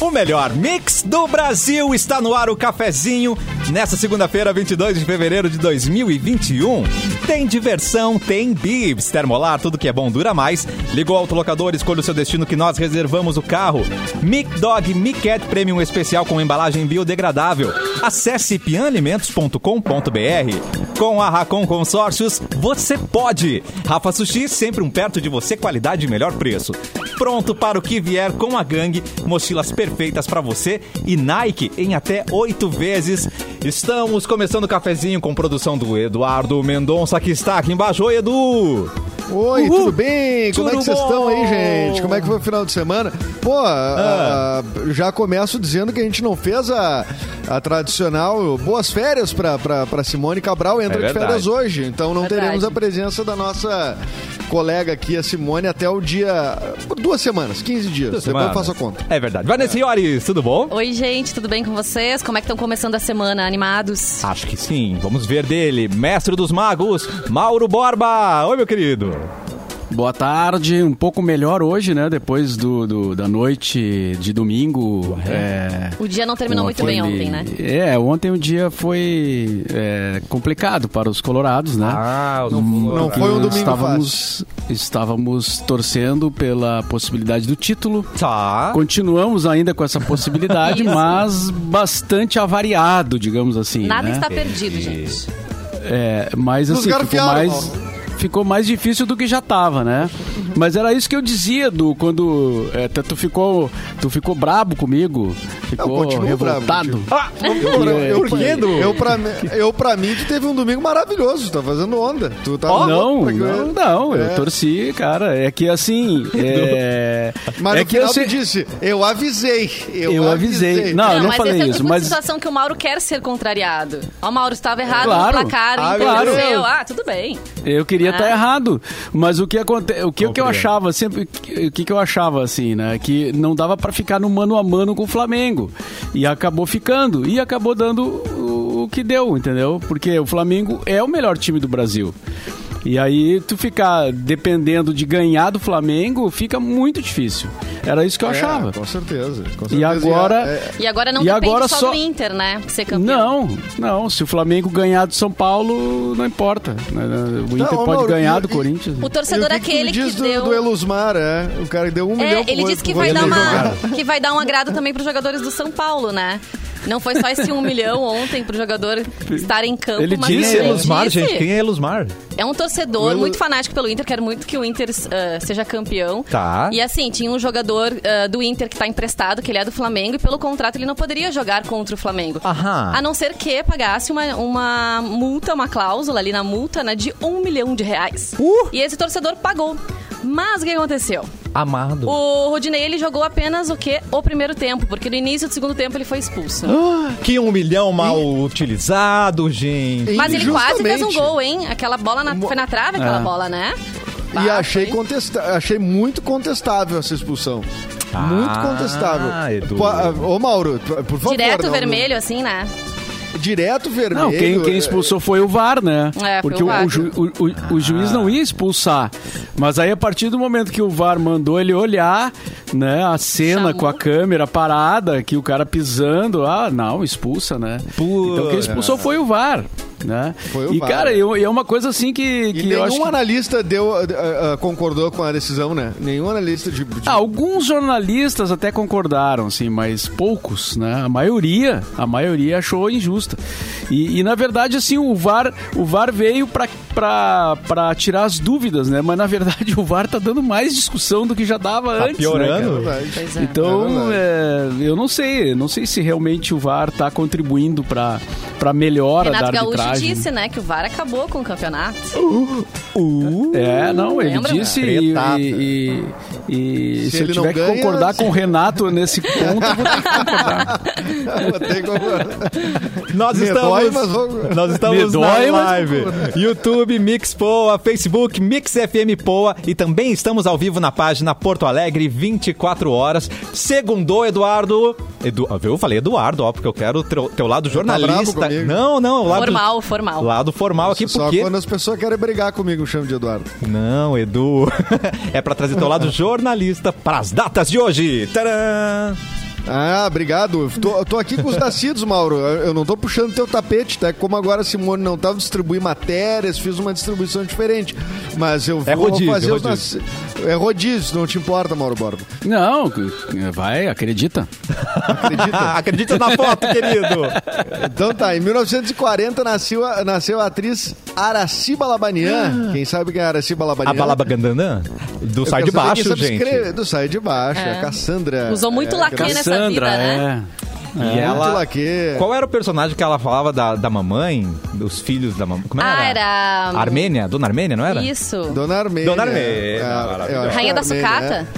O melhor mix do Brasil está no ar o cafezinho. Nessa segunda-feira, 22 de fevereiro de 2021. Tem diversão, tem bibs, termolar, tudo que é bom dura mais. Ligou ao autolocador, escolha o seu destino que nós reservamos o carro. Mic Dog Mic Cat Premium especial com embalagem biodegradável. Acesse pianalimentos.com.br. Com a Racon Consórcios, você pode. Rafa Sushi, sempre um perto de você, qualidade e melhor preço. Pronto para o que vier com a gangue, mochilas perfeitas para você e Nike em até oito vezes. Estamos começando o cafezinho com produção do Eduardo Mendonça, que está aqui embaixo. Oi, Edu! Oi, Uhul. tudo bem? Como é que vocês estão aí, bom? gente? Como é que foi o final de semana? Pô, Ah. ah, já começo dizendo que a gente não fez a, a tradicional boas férias pra Simone Cabral, entra É de férias hoje. Então não Verdade. teremos a presença da nossa colega aqui, a Simone, até o dia. por duas semanas, 15 dias. Depois eu faço a conta. É verdade. Vanessa Iores, tudo bom? Oi, gente, tudo bem com vocês? Como é que estão começando a semana? Animados? Acho que sim. Vamos ver dele, mestre dos magos, Mauro Borba. Oi, meu querido. Boa tarde, um pouco melhor hoje, né? Depois do, do- da noite de domingo. É, O dia não terminou muito bem aquele- ontem, né? É, ontem o dia foi é, complicado para os colorados, né? Ah, Não, não foi um domingo estávamos, estávamos torcendo pela possibilidade do título. Tá. Continuamos ainda com essa possibilidade, mas bastante avariado, digamos assim. Nada né? está perdido, gente. É, mas assim, ficou mais, ficou mais difícil do que já tava, né? Mas era isso que eu dizia, Du, quando é, tu tu ficou, tu ficou brabo comigo, ficou continuo revoltado. bravo Ah, Eu, eu, por quê, Edu? eu, pra, mim- eu, pra mim, tu teve um domingo maravilhoso. Tá fazendo onda. Tu tá não, pra eu- não, não, É. eu torci, cara. É que assim, é, Mas é no que final eu, se- tu disse, eu avisei. Eu, Eu avisei. Não, eu não mas falei esse é isso, mas- situação que o Mauro quer ser contrariado. Ó, o Mauro estava errado Claro. no placar, Ah, claro. Ah, tudo bem. Eu queria Ah. estar errado, mas o que acontece, o que, o que eu. Achava sempre, o que, que eu achava assim, né, que não dava pra ficar no mano a mano com o Flamengo e acabou ficando e acabou dando o que deu, entendeu? Porque o Flamengo é o melhor time do Brasil. E aí tu ficar dependendo de ganhar do Flamengo fica muito difícil. Era isso que eu achava. É, com certeza. com E certeza. agora é- E agora não E depende agora só, só- do Inter, né? Ser campeão. Não, não. Se o Flamengo ganhar do São Paulo, não importa. O Inter Não, pode Mauro, ganhar e- do e- Corinthians. O torcedor E é o que que tu aquele me que, diz do, deu... do Elusmar, é? O cara que deu um milhão É, pro ele disse que pro vai, dar Rodinei uma, jogar. que vai dar um agrado também para os jogadores do São Paulo, né? Não foi só esse um milhão ontem pro jogador estar em campo, Ele mas disse é Elusmar, disse- gente? Quem é Elusmar? É um torcedor Elu- muito fanático pelo Inter, quer muito que o Inter ah, seja campeão. Tá. E assim, tinha um jogador ah, do Inter que tá emprestado, que ele é do Flamengo, e pelo contrato ele não poderia jogar contra o Flamengo. Aham. A não ser que pagasse uma, uma multa, uma cláusula ali na multa, né, de um milhão de reais. Uh! E esse torcedor pagou. Mas o que aconteceu? Amado. O Rodinei, ele jogou apenas o quê? O primeiro tempo, porque no início do segundo tempo ele foi expulso. Que um milhão mal utilizado, gente. Mas ele quase fez um gol, hein? Aquela bola na- foi na trave, aquela É. bola, né? E Bah, achei, foi- contesta achei muito contestável essa expulsão. muito Ah, contestável. Edu. Ah, Ô, Mauro, por favor. Direto não- vermelho, assim, né? Direto vermelho. Não, quem, quem expulsou foi o VAR, né? É, foi Porque o VAR. ju- o, o- o juiz não ia expulsar. Mas aí, a partir do momento que o VAR mandou ele olhar, né, a cena Chamou. com a câmera parada, que o cara pisando, ah, não, expulsa, né? Pô, então quem expulsou foi o VAR. Né? Foi o e, VAR, cara, né? eu- e é uma coisa assim que, E que eu nenhum que... analista deu, ah, ah, concordou com a decisão, né? Nenhum analista de. de- Ah, alguns jornalistas até concordaram, assim, mas poucos, né? A maioria, a maioria achou injusta. E, e, na verdade, assim, o VAR, o VAR veio pra, pra, pra tirar as dúvidas, né? Mas na verdade o VAR tá dando mais discussão do que já dava Tá antes. piorando? Né? Verdade. Pois é. Então, É é, eu não sei, não sei se realmente o VAR tá contribuindo pra, pra melhora Renato da Gaúcho arbitragem. disse, né, que o VAR acabou com o campeonato. Uh, É, não, ele Lembra? disse e, Tretada. e- e- Se se, eu ele não tiver que ganha, concordar se- com o Renato nesse ponto, eu vou ter que concordar. Vou ter que concordar. Nós Me estamos, dói, vou- nós estamos Me na dói, live. YouTube Mix Poa, Facebook Mix FM Poa e também estamos ao vivo na página Porto Alegre 24 horas. Segundou, Eduardo. Edu, eu falei Eduardo, ó, porque eu quero teu, teu lado bravo jornalista. comigo? não, não, o lado Formal, formal. Lado formal aqui, Só porque quando as pessoas querem brigar comigo, chamo de Eduardo. Não, Edu. é pra trazer teu lado jornalista pras datas de hoje. Tcharam! Ah, obrigado. Eu Tô, eu tô aqui com os nascidos, Mauro. Eu não tô puxando teu tapete, tá? Como agora a Simone não tava distribuindo matérias, fiz uma distribuição diferente. Mas eu É vou rodízio, fazer é os nascidos. É rodízio, não te importa, Mauro Borba. Não, vai, acredita. Acredita? Acredita na foto, querido. Então tá, em 1940 nasceu a, nasceu a atriz Araciba Labanian. Quem sabe quem é Araciba A Labanian? Balabagandana? Do Sai de Baixo, gente. escrever. Do Sai de Baixo, É. a Cassandra. Usou muito é, que- nessa Cassandra, vida, né? é. E Muito ela. laque. Qual era o personagem que ela falava da, da mamãe? Dos filhos da mamãe? Como Ah, era? era. Armênia? Dona Armênia, não era? Isso. Dona Armênia. Dona Armênia, É, Rainha é da Armênia, Sucata?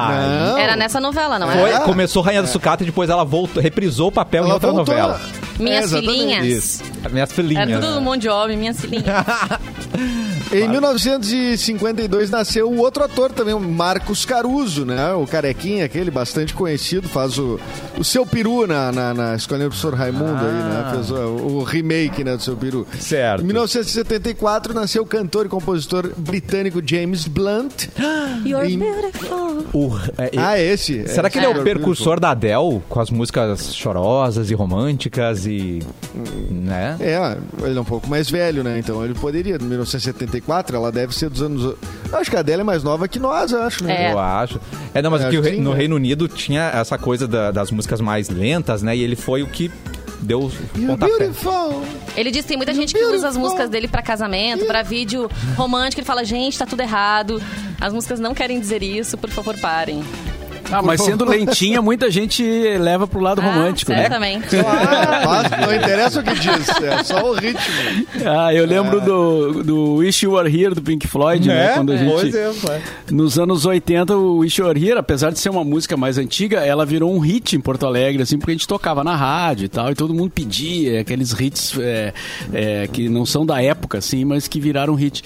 Rainha. Não. Era nessa novela, não Foi, era? Ah. começou Rainha da Sucata e depois ela voltou, reprisou o papel em Ela outra voltou. novela. Minhas É, exatamente. filhinhas. Isso. Minhas filhinhas. Era tudo um monte de homem, minhas filhinhas. Em 1952 nasceu o outro ator também, o Marcos Caruso, né? O carequinha, aquele bastante conhecido, faz o, o seu peru na, na, na Escolinha do Professor Raimundo aí, né? Fez o, o remake né, do seu peru. Certo. Em 1974 nasceu o cantor e compositor britânico James Blunt. You're Em- beautiful. O- é, Ah, esse. Será que ele é o You're percursor da Adele com as músicas chorosas e românticas e. né? É, ele é um pouco mais velho, né? Então ele poderia. 1974, ela deve ser dos anos. Acho que a dela é mais nova que nós, eu acho, né? É. Eu acho. É, não, mas É, que sim, no né? Reino Unido tinha essa coisa da- das músicas mais lentas, né? E ele foi o que deu o pontapé. Ele diz que tem muita gente que usa as músicas dele pra casamento, pra vídeo romântico. Ele fala, gente, tá tudo errado. As músicas não querem dizer isso, por favor, parem. Ah, mas sendo lentinha, muita gente leva pro lado romântico, ah, né? certamente. Ah, não interessa o que diz, é só o ritmo. Ah, eu lembro do, do Wish You Were Here do Pink Floyd, né? Quando a gente, é. nos anos 80, o Wish You Were Here, apesar de ser uma música mais antiga, ela virou um hit em Porto Alegre, assim, porque a gente tocava na rádio e tal, e todo mundo pedia aqueles hits é, é, que não são da época, assim, mas que viraram hit.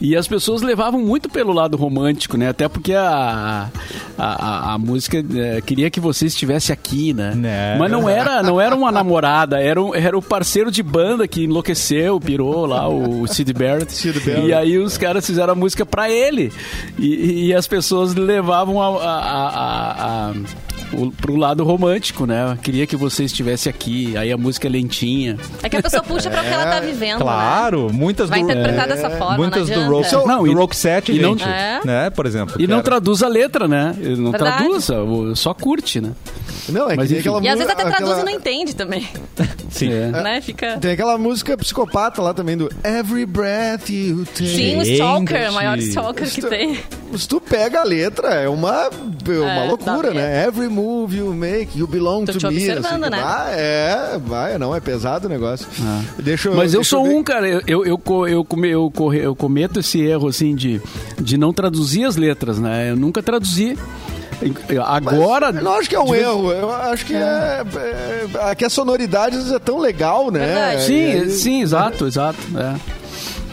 E as pessoas levavam muito pelo lado romântico, né? Até porque a, a, a, a música é, queria que você estivesse aqui, né? Né? Mas não era, não era uma namorada, era, um, era o parceiro de banda que enlouqueceu, pirou lá, o Sid Barrett. Sid Barrett. E aí os caras fizeram a música pra ele. E, e as pessoas levavam a, a, a- a- o, pro lado romântico, né? Queria que você estivesse aqui. Aí a música é lentinha. É que a pessoa puxa pra o que ela tá vivendo, né? Claro, muitas Vai do. interpretar dessa forma, Muitas não do. Rock, Não, do e- rock 7, e não- gente. É. Né, por exemplo. E que não traduz a letra, né? Ele não Verdade. traduz, só curte, né? Não, é Mas que enfim. aquela E às vezes até aquela- traduz e não entende também. Sim. É. né? Fica... Tem aquela música psicopata lá também do Every Breath You Take. Sim, o. Stalker, o maior Stalker que tem. Se tu pega a letra, é uma, é uma É, loucura, né? Every move you make, you belong Tô to te me. observando, assim, né? vai, é, vai, não, é pesado o negócio. Deixa eu, Mas eu deixa sou ver- um, cara, eu, eu, eu, eu, eu, eu cometo esse erro, assim, de, de não traduzir as letras, né? Eu nunca traduzi. Agora. Não acho que é um erro, eu acho que é. é, é que a sonoridade é tão legal, né? Verdade. Sim, sim, exato, exato. é.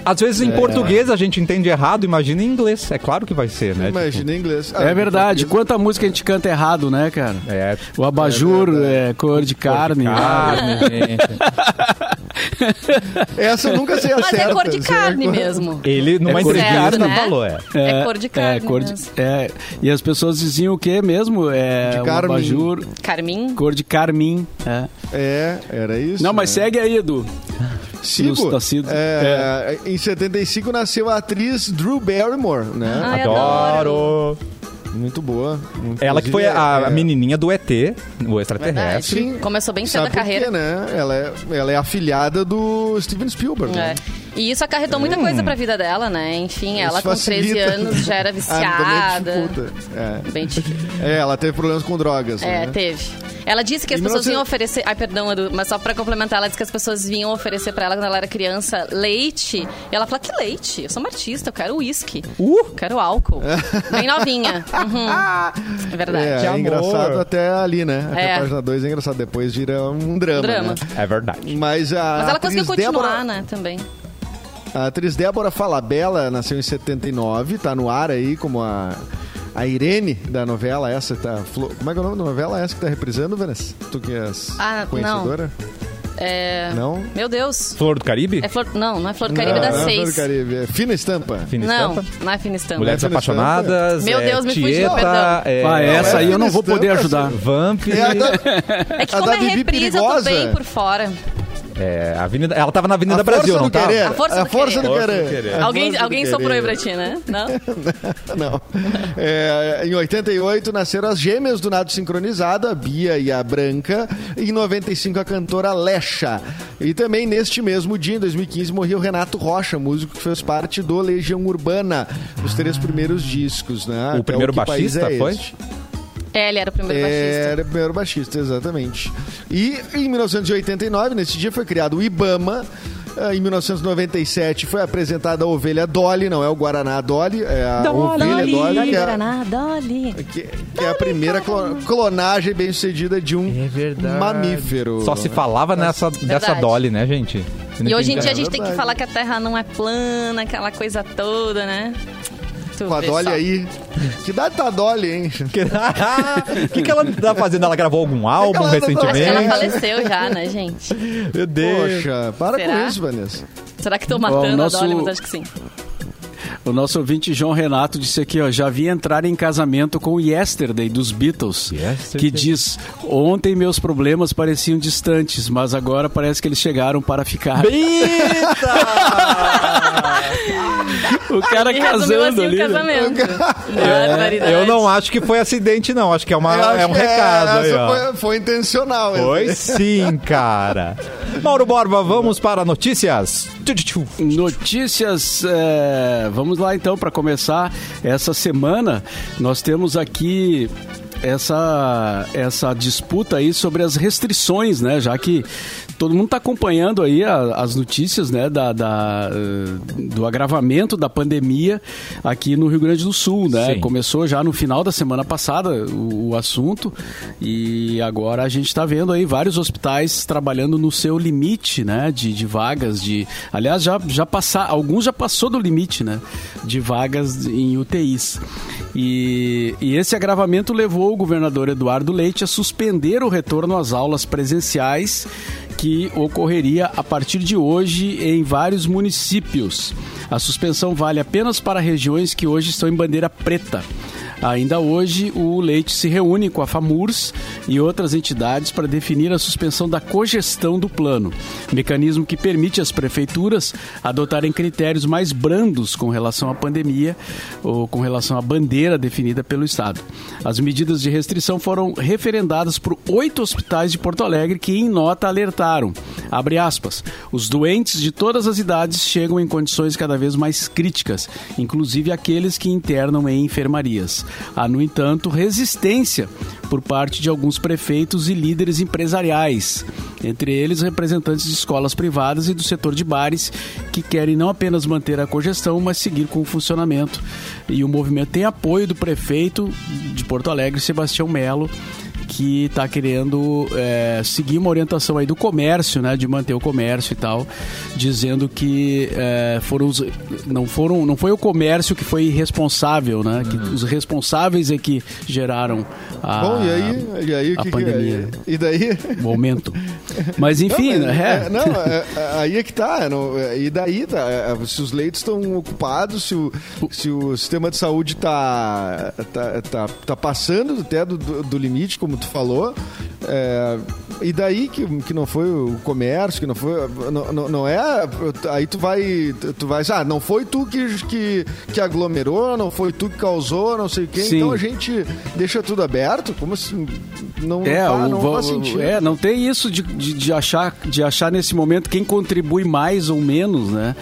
Às vezes em português a gente entende errado, imagina em inglês. É claro que vai ser, né? Imagina em inglês. Ah, É verdade. português- Quanta música a gente canta errado, né, cara? Tipo, é. O abajur É é, cor de carne. né? Carne, gente. Essa eu nunca sei a Mas é cor de assim, carne é cor- mesmo. Ele, numa É cor de entrevista, carne, né? falou, é. É cor de carne É, cor de, mesmo. é, e as pessoas diziam o que mesmo? É, De carmim. abajur, Carmim. cor de carmim. É. É, era isso. Não, mas né? segue aí, Edu. Sigo. Nos Tacidos. É, Em 75 nasceu a atriz Drew Barrymore, né? Ai, Adoro. Muito boa. Ela que foi a, a É- menininha do ET, o extraterrestre. Sim. Começou bem cedo a carreira. quê, né? Ela é, ela é afilhada do Steven Spielberg. né? E isso acarretou muita coisa pra vida dela, né? Enfim, ela com 13 facilita. anos já era Ah, viciada. dificulta. É. Bem difícil. É, ela teve problemas com drogas. É, né? teve. Ela disse que as Em pessoas 1900 vinham oferecer. Ai, perdão, Edu, mas só pra complementar, ela disse que as pessoas vinham oferecer pra ela quando ela era criança leite. E ela falou: que leite? Eu sou uma artista, eu quero uísque. Uh! Eu quero álcool. Bem novinha. Uhum. É verdade. É, é engraçado até ali, né? Até É. a página 2 é engraçado. Depois vira um drama. Drama. né? É verdade. Mas a. Mas ela conseguiu continuar, Débora, né? Também. A atriz Débora Falabella nasceu em 79, tá no ar aí como a, a Irene da novela essa tá. Flo- Como é que é o nome da novela essa que tá reprisando, Vanessa? Tu que és Ah, não. conhecedora? É... Não? Meu Deus. Flor do Caribe? É flor... Não, não é Flor do Caribe não, da não é Flor do 6. Caribe, é Fina Estampa. Fina Não, Estampa? não é Fina Estampa. Mulheres Fina Apaixonadas. Meu é, Deus, me fugiu, Tieta, perdão. é, Ah, essa é aí eu não vou poder Estampa, ajudar. Vamp. É a da, É que A como da é reprise, eu tô Perigosa. bem por fora. É, a Avenida, ela tava na Avenida a Brasil, não tava? querer. A força do força do querer. Força do querer. A Alguém, do alguém soprou aí pra ti, né? Não? Não. É, em 88 nasceram as gêmeas do nado sincronizado, a Bia e a Branca. Em 95 a cantora Lecha. E também neste mesmo dia, em 2015, morreu Renato Rocha, músico que fez parte do Legião Urbana, os três primeiros discos, né? O Até primeiro País baixista é foi? Este? É, ele era o primeiro baixista. Era o primeiro baixista, exatamente. E em 1989, nesse dia, foi criado o IBAMA. Ah, Em 1997 foi apresentada a ovelha Dolly, não é o Guaraná Dolly, é a ovelha Dolly, que é, Guaraná, Dolly. que, que é a primeira clo- clonagem bem sucedida de um É mamífero. Só se falava nessa, dessa. Dolly, né, gente? E hoje em dia a É gente tem que falar que a Terra não é plana, aquela coisa toda, né? Tu Com a vê Dolly só. aí. Que idade tá a Dolly, hein? O que, que ela tá fazendo? Ela gravou algum álbum ela tá Acho que ela recentemente? faleceu já, né, gente? Meu Deus. Poxa, para Será? com isso, Vanessa. Será que tô Ó, matando nosso- a Dolly? Mas acho que sim. O nosso ouvinte João Renato disse aqui, ó, já vi entrar em casamento com o Yesterday dos Beatles, Yesterday. que diz: "Ontem meus problemas pareciam distantes, mas agora parece que eles chegaram para ficar". o cara E resumiu casando assim ali. o né? casamento. É, eu não acho que foi acidente, não. Acho que é, uma, é um que recado aí, essa ó. foi, foi intencional. Foi sim, cara. Mauro Borba, vamos para notícias. Notícias, é, vamos lá então para começar essa semana. Nós temos aqui essa essa disputa aí sobre as restrições, né? Já que todo mundo está acompanhando aí a- as notícias, né? Da, da, do agravamento da pandemia aqui no Rio Grande do Sul, né? Sim. Começou já no final da semana passada o, o assunto e agora a gente está vendo aí vários hospitais trabalhando no seu limite, né? De, de vagas, de aliás já já passar alguns já passou do limite, né? De vagas em UTIs. E, e esse agravamento levou o governador Eduardo Leite a suspender o retorno às aulas presenciais que ocorreria a partir de hoje em vários municípios. A suspensão vale apenas para regiões que hoje estão em bandeira preta. Ainda hoje, o Leite se reúne com a FAMURS e outras entidades para definir a suspensão da cogestão do plano, mecanismo que permite às prefeituras adotarem critérios mais brandos com relação à pandemia ou com relação à bandeira definida pelo Estado. As medidas de restrição foram referendadas por oito hospitais de Porto Alegre que, em nota, alertaram. Aspas. Os doentes de todas as idades chegam em condições cada vez mais críticas, inclusive aqueles que internam em enfermarias. Há, no entanto, resistência por parte de alguns prefeitos e líderes empresariais, entre eles representantes de escolas privadas e do setor de bares, que querem não apenas manter a cogestão, mas seguir com o funcionamento. E o movimento tem apoio do prefeito de Porto Alegre, Sebastião Melo, que está querendo é, seguir uma orientação aí do comércio, né, de manter o comércio e tal, dizendo que é, foram os, não foram, não foi o comércio que foi responsável, né, que os responsáveis é que geraram a, Bom, e aí? E aí o a que, pandemia, que é? E daí? o aumento. Mas enfim, não, mas, né, é, não, é, é, aí é que tá. é, não, é, e daí, tá, é, se os leitos estão ocupados, se o, se o sistema de saúde tá, tá, tá, tá passando até do, do, do limite, como tu falou, é, e daí que, que não foi o comércio, que não foi. Não, não, não é. Aí tu vai. Tu vai. Ah, não foi tu que, que, que aglomerou, não foi tu que causou, não sei o quê. Sim. Então a gente deixa tudo aberto? Como assim? Não, É, não, faz, o não va- faz sentido. é, não tem isso de, de, de achar, de achar nesse momento quem contribui mais ou menos, né?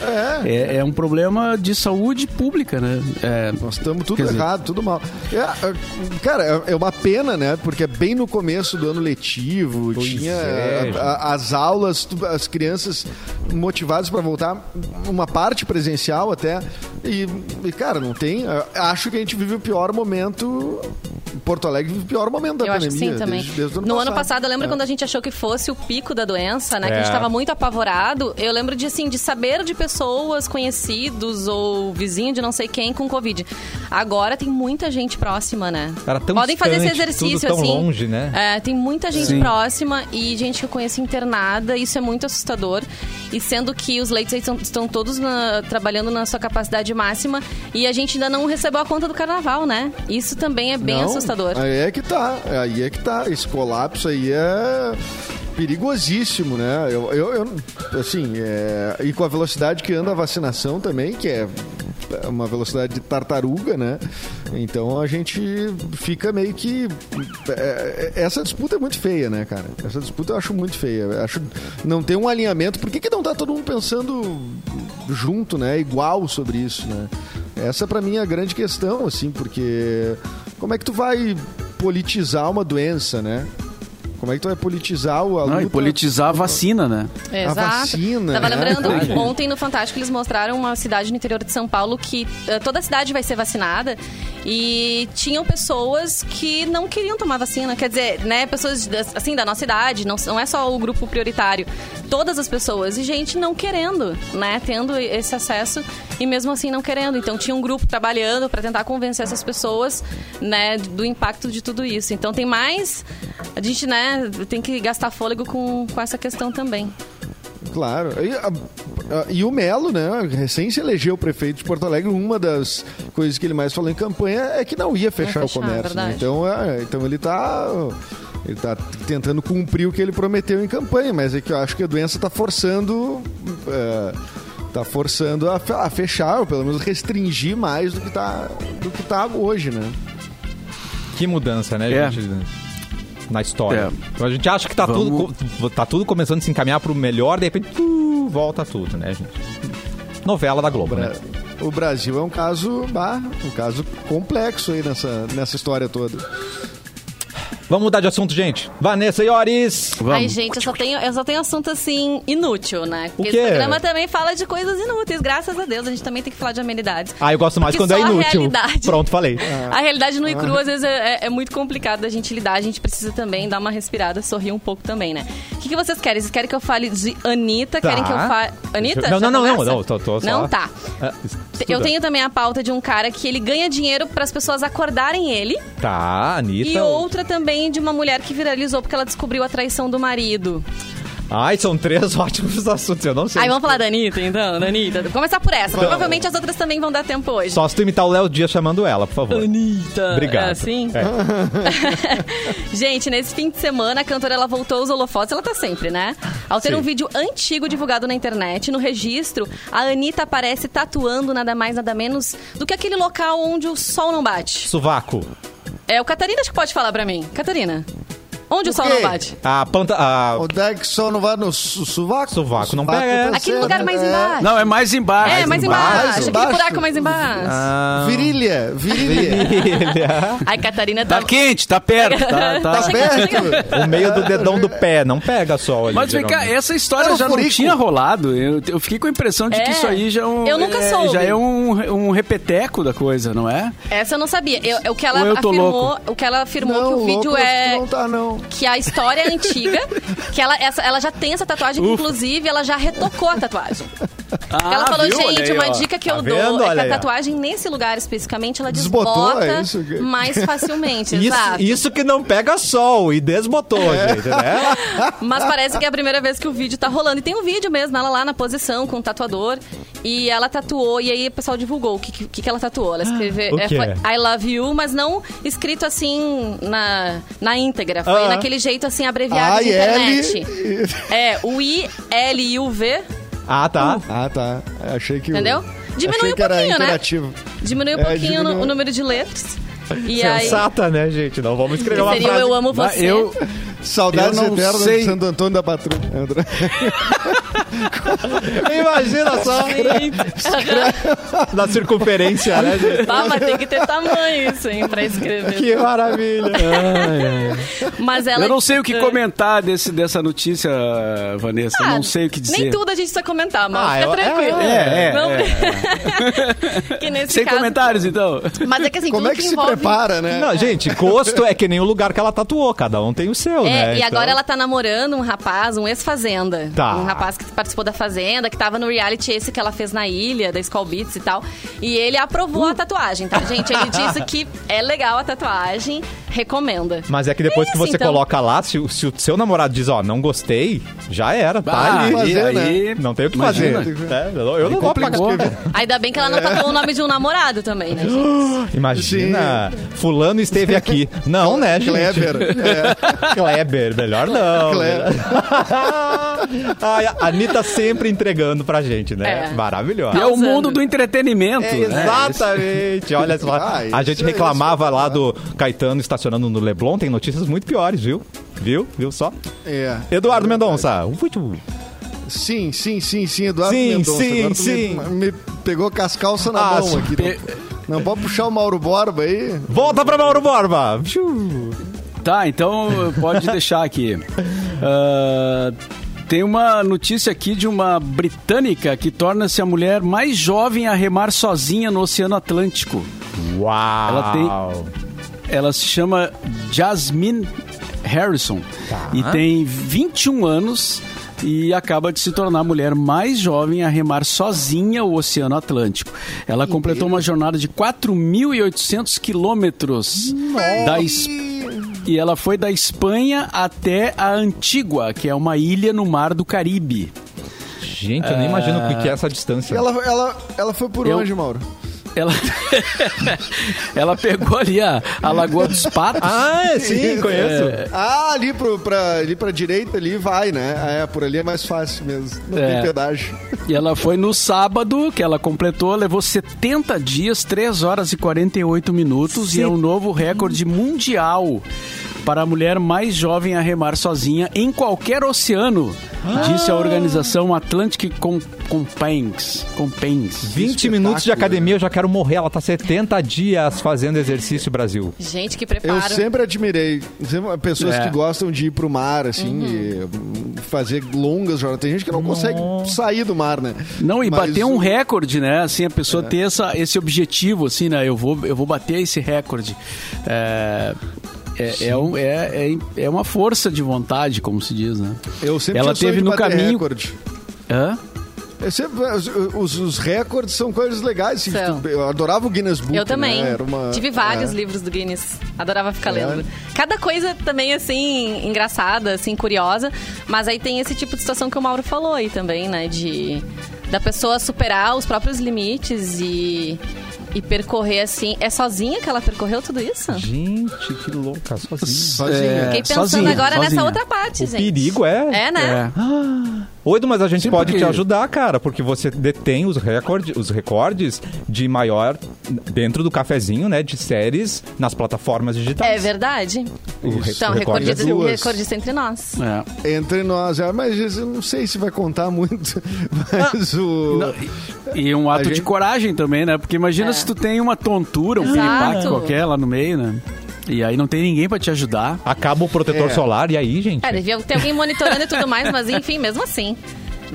É, é um problema de saúde pública, né? É, Nós estamos tudo Quer dizer- errado, tudo mal. É, é, cara, é- é uma pena, né? Porque é bem no começo do ano letivo, Pois tinha é, a- a- as aulas, as crianças motivadas para voltar, uma parte presencial até. E, e, cara, não tem. Acho que a gente vive o pior momento Porto Alegre vive o pior momento da Eu acho que pandemia. sim também. Desde, desde o no ano passado, eu lembro É. quando a gente achou que fosse o pico da doença, né? Que a É. gente tava muito apavorado. Eu lembro de, assim, de saber de pessoas conhecidos ou vizinho de não sei quem com Covid. Agora tem muita gente próxima, né? Era tão Podem fazer esse distante, exercício, tão assim. longe, né? É, tem muita gente Sim. próxima e gente que eu conheço internada. Isso é muito assustador. E sendo que os leitos aí estão, estão todos na- trabalhando na sua capacidade máxima e a gente ainda não recebeu a conta do carnaval, né? Isso também é bem Não, assustador. Aí é que tá, aí é que tá. Esse colapso aí é perigosíssimo, né? Eu, eu, eu- assim, é, e com a velocidade que anda a vacinação também, que é uma velocidade de tartaruga, né? Então a gente fica meio que é, é, essa disputa é muito feia, né, cara? Essa disputa eu acho muito feia. Acho não tem um alinhamento. Por que, que não tá todo mundo pensando junto, né? Igual sobre isso, né? Essa pra mim é a grande questão, assim, porque como é que tu vai politizar uma doença, né? Como é que tu vai politizar o a Não, e politizar a vacina, né? Exato. vacina, Tava né? lembrando, ontem no Fantástico eles mostraram uma cidade no interior de São Paulo que eh, toda a cidade vai ser vacinada e tinham pessoas que não queriam tomar vacina. Quer dizer, né, pessoas assim da nossa idade, não, não é só o grupo prioritário, todas as pessoas. E gente não querendo, né, tendo esse acesso e mesmo assim não querendo. Então tinha um grupo trabalhando para tentar convencer essas pessoas, né, do impacto de tudo isso. Então tem mais a gente, né, tem que gastar fôlego com, com essa questão também. Claro. E, a- a- e o Melo, né? Recém se elegeu prefeito de Porto Alegre. Uma das coisas que ele mais falou em campanha é que não ia fechar, fechar, o comércio. né? verdade. Então, é, então ele tá. Ele tá tentando cumprir o que ele prometeu em campanha, mas é que eu acho que a doença tá forçando. é, tá forçando a, a fechar, ou pelo menos restringir mais do que tá, do que tá hoje, né? Que mudança, né, É. gente? Na história. É. Então a gente acha que tá, Vamos- tudo, tá tudo começando a se encaminhar pro melhor, de repente volta tudo, né, gente? Novela da Globo, né? O Brasil é um caso, um caso complexo aí nessa, nessa história toda. Vamos mudar de assunto, gente. Vanessa Iores. Vamos. Ai, gente, eu só, tenho, eu só tenho assunto assim, inútil, né? Porque quê? esse programa também fala de coisas inúteis, graças a Deus. A gente também tem que falar de amenidades. Ah, eu gosto mais Porque quando é inútil. realidade- Pronto, falei. A realidade no e cru, às vezes, é, é- é muito complicado da gente lidar. A gente precisa também dar uma respirada, sorrir um pouco também, né? O que, que vocês querem? Vocês querem que eu fale de Anitta? Tá. Querem que eu fale... Anitta? Não, Já não, não, não, não, tô- tô só- Não, tá. Ah, Eu tenho também a pauta de um cara que ele ganha dinheiro para as pessoas acordarem ele. Tá, Anitta. E outra também de uma mulher que viralizou porque ela descobriu a traição do marido. Ai, são três ótimos assuntos, eu não sei. Aí vamos falar da Anitta, então, da Anitta. Vou começar por essa. Provavelmente as outras também vão dar tempo hoje. Só se tu imitar o Léo Dias chamando ela, por favor. Anitta. Obrigado. É assim? É. Gente, nesse fim de semana, a cantora ela voltou aos holofotes, ela tá sempre, né? Ao ter Sim. um vídeo antigo divulgado na internet, no registro, a Anitta aparece tatuando nada mais, nada menos do que aquele local onde o sol não bate. Sovaco. É, o Catarina acho que pode falar pra mim. Catarina, onde o, O sol não bate? A panta. A... Onde é que só não vai no su- sovaco? Sovaco não pega. tá Aquele lugar mais é. embaixo. Não, é mais embaixo. é, mais embaixo. embaixo. Mais Aquele embaixo. buraco mais embaixo. Ah, Virilha, virilha. Ai, Catarina tá... Tá quente, tá perto, tá, tá. Tá perto. o meio do dedão do pé, não pega só ali. Mas vem cá, essa história Era o já não tinha rolado. Eu, eu fiquei com a impressão de É. que isso aí já é um. Eu nunca é, soube. Já é um, um repeteco da coisa, não é? Essa eu não sabia. Eu- o que ela afirmou, o que ela afirmou Não, que o vídeo é Não tá, não. Que a história é antiga, que ela, essa, ela já tem essa tatuagem, que inclusive ela já retocou a tatuagem. Ah, ela falou, viu? Gente, aí, uma ó. dica que Tá eu vendo? dou é que aí, a tatuagem nesse lugar especificamente ela Desbotou, desbota é isso que- mais facilmente, Isso, exato. isso que não pega sol e desbotou, gente, né? Mas parece que é a primeira vez que o vídeo tá rolando. E tem um vídeo mesmo, ela lá na posição com o tatuador. E ela tatuou, e aí o pessoal divulgou o que, que, que ela tatuou. Ela escreveu O é, quê? foi I love you, mas não escrito assim na, na íntegra. Foi Ah. naquele jeito assim abreviado de internet. É, o I, L e o V, Ah, tá. Ah, tá. Achei que. Entendeu? Diminui achei um era pouquinho, né? diminui um É, pouquinho diminui. o número de letras. E aí. Sensata, né, gente? Não vamos escrever uma frase. Eu amo você. Eu, Saudades eternas sei. de Santo Antônio da Patrulha. Imagina só. da circunferência, né? gente? Ah, mas tem que ter tamanho isso, hein, pra escrever. Que maravilha. Mas ela... Eu não sei o que comentar desse, dessa notícia, Vanessa. Ah, não sei o que dizer. Nem tudo a gente precisa comentar, mas Ah, fica eu- tranquilo. É, é, Não- é. que nesse Sem caso- comentários, então. Mas é que assim, Como é que se envolve... prepara, né? Não, gente, gosto é que nem o lugar que ela tatuou. Cada um tem o seu, É, né? e Então- agora ela tá namorando um rapaz, um ex-fazenda. Tá. Um rapaz que participou da Fazenda, que tava no reality esse que ela fez na ilha, da Skull Beats e tal. E ele aprovou a tatuagem, tá, gente? Ele disse que é legal a tatuagem, recomenda. Mas é que depois É que isso, você então. coloca lá, se, o- se o seu namorado diz, ó, não gostei, já era, tá Ah, ali. fazer, aí, né? Não tem o que imagina. fazer. É, eu eu não vou complicou. Ainda bem que ela não tatuou o nome de um namorado também, né, gente? Imagina, fulano esteve aqui. Não, né, gente? Kleber. É. Kleber, melhor não. Kleber. Ai, a Anitta sempre entregando pra gente, né? É. Maravilhosa. E é o mundo do entretenimento. É, né? exatamente. Olha só. Ah, a isso gente é- reclamava isso é lá do Caetano estacionando no Leblon. Tem notícias muito piores, viu? Viu? Viu só? É. Eduardo Mendonça. Muito. Sim, sim, sim, sim, Eduardo Sim, Mendonça. sim, Agora sim. Me, me pegou com as calças na Ah, mão aqui. Pe- Não, não pode puxar o Mauro Borba aí. Volta pra Mauro Borba. Tá, então pode deixar aqui. Ah, tem uma notícia aqui de uma britânica que torna-se a mulher mais jovem a remar sozinha no Oceano Atlântico. Uau. Ela tem- Ela se chama Jasmine Harrison Tá. e tem 21 anos e acaba de se tornar a mulher mais jovem a remar sozinha o Oceano Atlântico. Ela completou uma jornada de 4.800 quilômetros da Es- e ela foi da Espanha até a Antígua, que é uma ilha no mar do Caribe. Gente, eu nem imagino o que é essa distância. Ela, ela, ela foi por Eu- onde, Mauro? Ela, ela pegou ali a, a Lagoa dos Patos. Ah, sim, conheço. Ah, ali, pro, pra, ali pra direita ali vai, né? É, por ali é mais fácil mesmo. Não É. tem pedágio. E ela foi no sábado, que ela completou, levou 70 dias, 3 horas e 48 minutos e é um novo recorde mundial para a mulher mais jovem a remar sozinha em qualquer oceano, disse a organização Atlantic Com- Companies. Companies. 20 minutos de academia, eu já quero morrer. Ela tá 70 dias fazendo exercício, Brasil. Gente, que Eu preparo. sempre admirei sempre pessoas É. que gostam de ir pro mar, assim, e hum, fazer longas jornadas. Tem gente que não consegue sair do mar, né? Não, e Mas bater um recorde, né? Assim, a pessoa ter essa, esse objetivo, assim, né? Eu vou, eu vou bater esse recorde. É, é, é, um- é, é, é uma força de vontade, como se diz, né? Eu sempre Ela teve de no caminho- recorde. Hã? Eu sempre, os, os- os recordes são coisas legais. assim, São. tu- eu adorava o Guinness Book. Eu também. né? Era uma- Tive vários é. livros do Guinness. Adorava ficar É. lendo. Cada coisa também, assim, engraçada, assim, curiosa. Mas aí tem esse tipo de situação que o Mauro falou aí também, né? De da pessoa superar os próprios limites e, e percorrer assim. É sozinha que ela percorreu tudo isso? Gente, que louca, sozinha. Sozinha. É, Fiquei pensando sozinha, agora sozinha. nessa outra parte, O gente. perigo é. É, né? É. Ô, Edu, mas a gente Sim, pode porque- te ajudar, cara, porque você detém os recordes, os recordes de maior dentro do cafezinho, né, de séries nas plataformas É digitais. verdade. O re- Então, o recorde recorde, é duas. recordista entre nós. É. Entre nós, é, mas eu não sei se vai contar muito. Mas o. Não, e, e um ato A gente- de coragem também, né? Porque imagina É. se tu tem uma tontura, um piripaque qualquer lá no meio, né? E aí não tem ninguém pra te ajudar. Acaba o protetor É. solar e aí, gente? É, devia ter alguém monitorando e tudo mais, mas enfim, mesmo assim.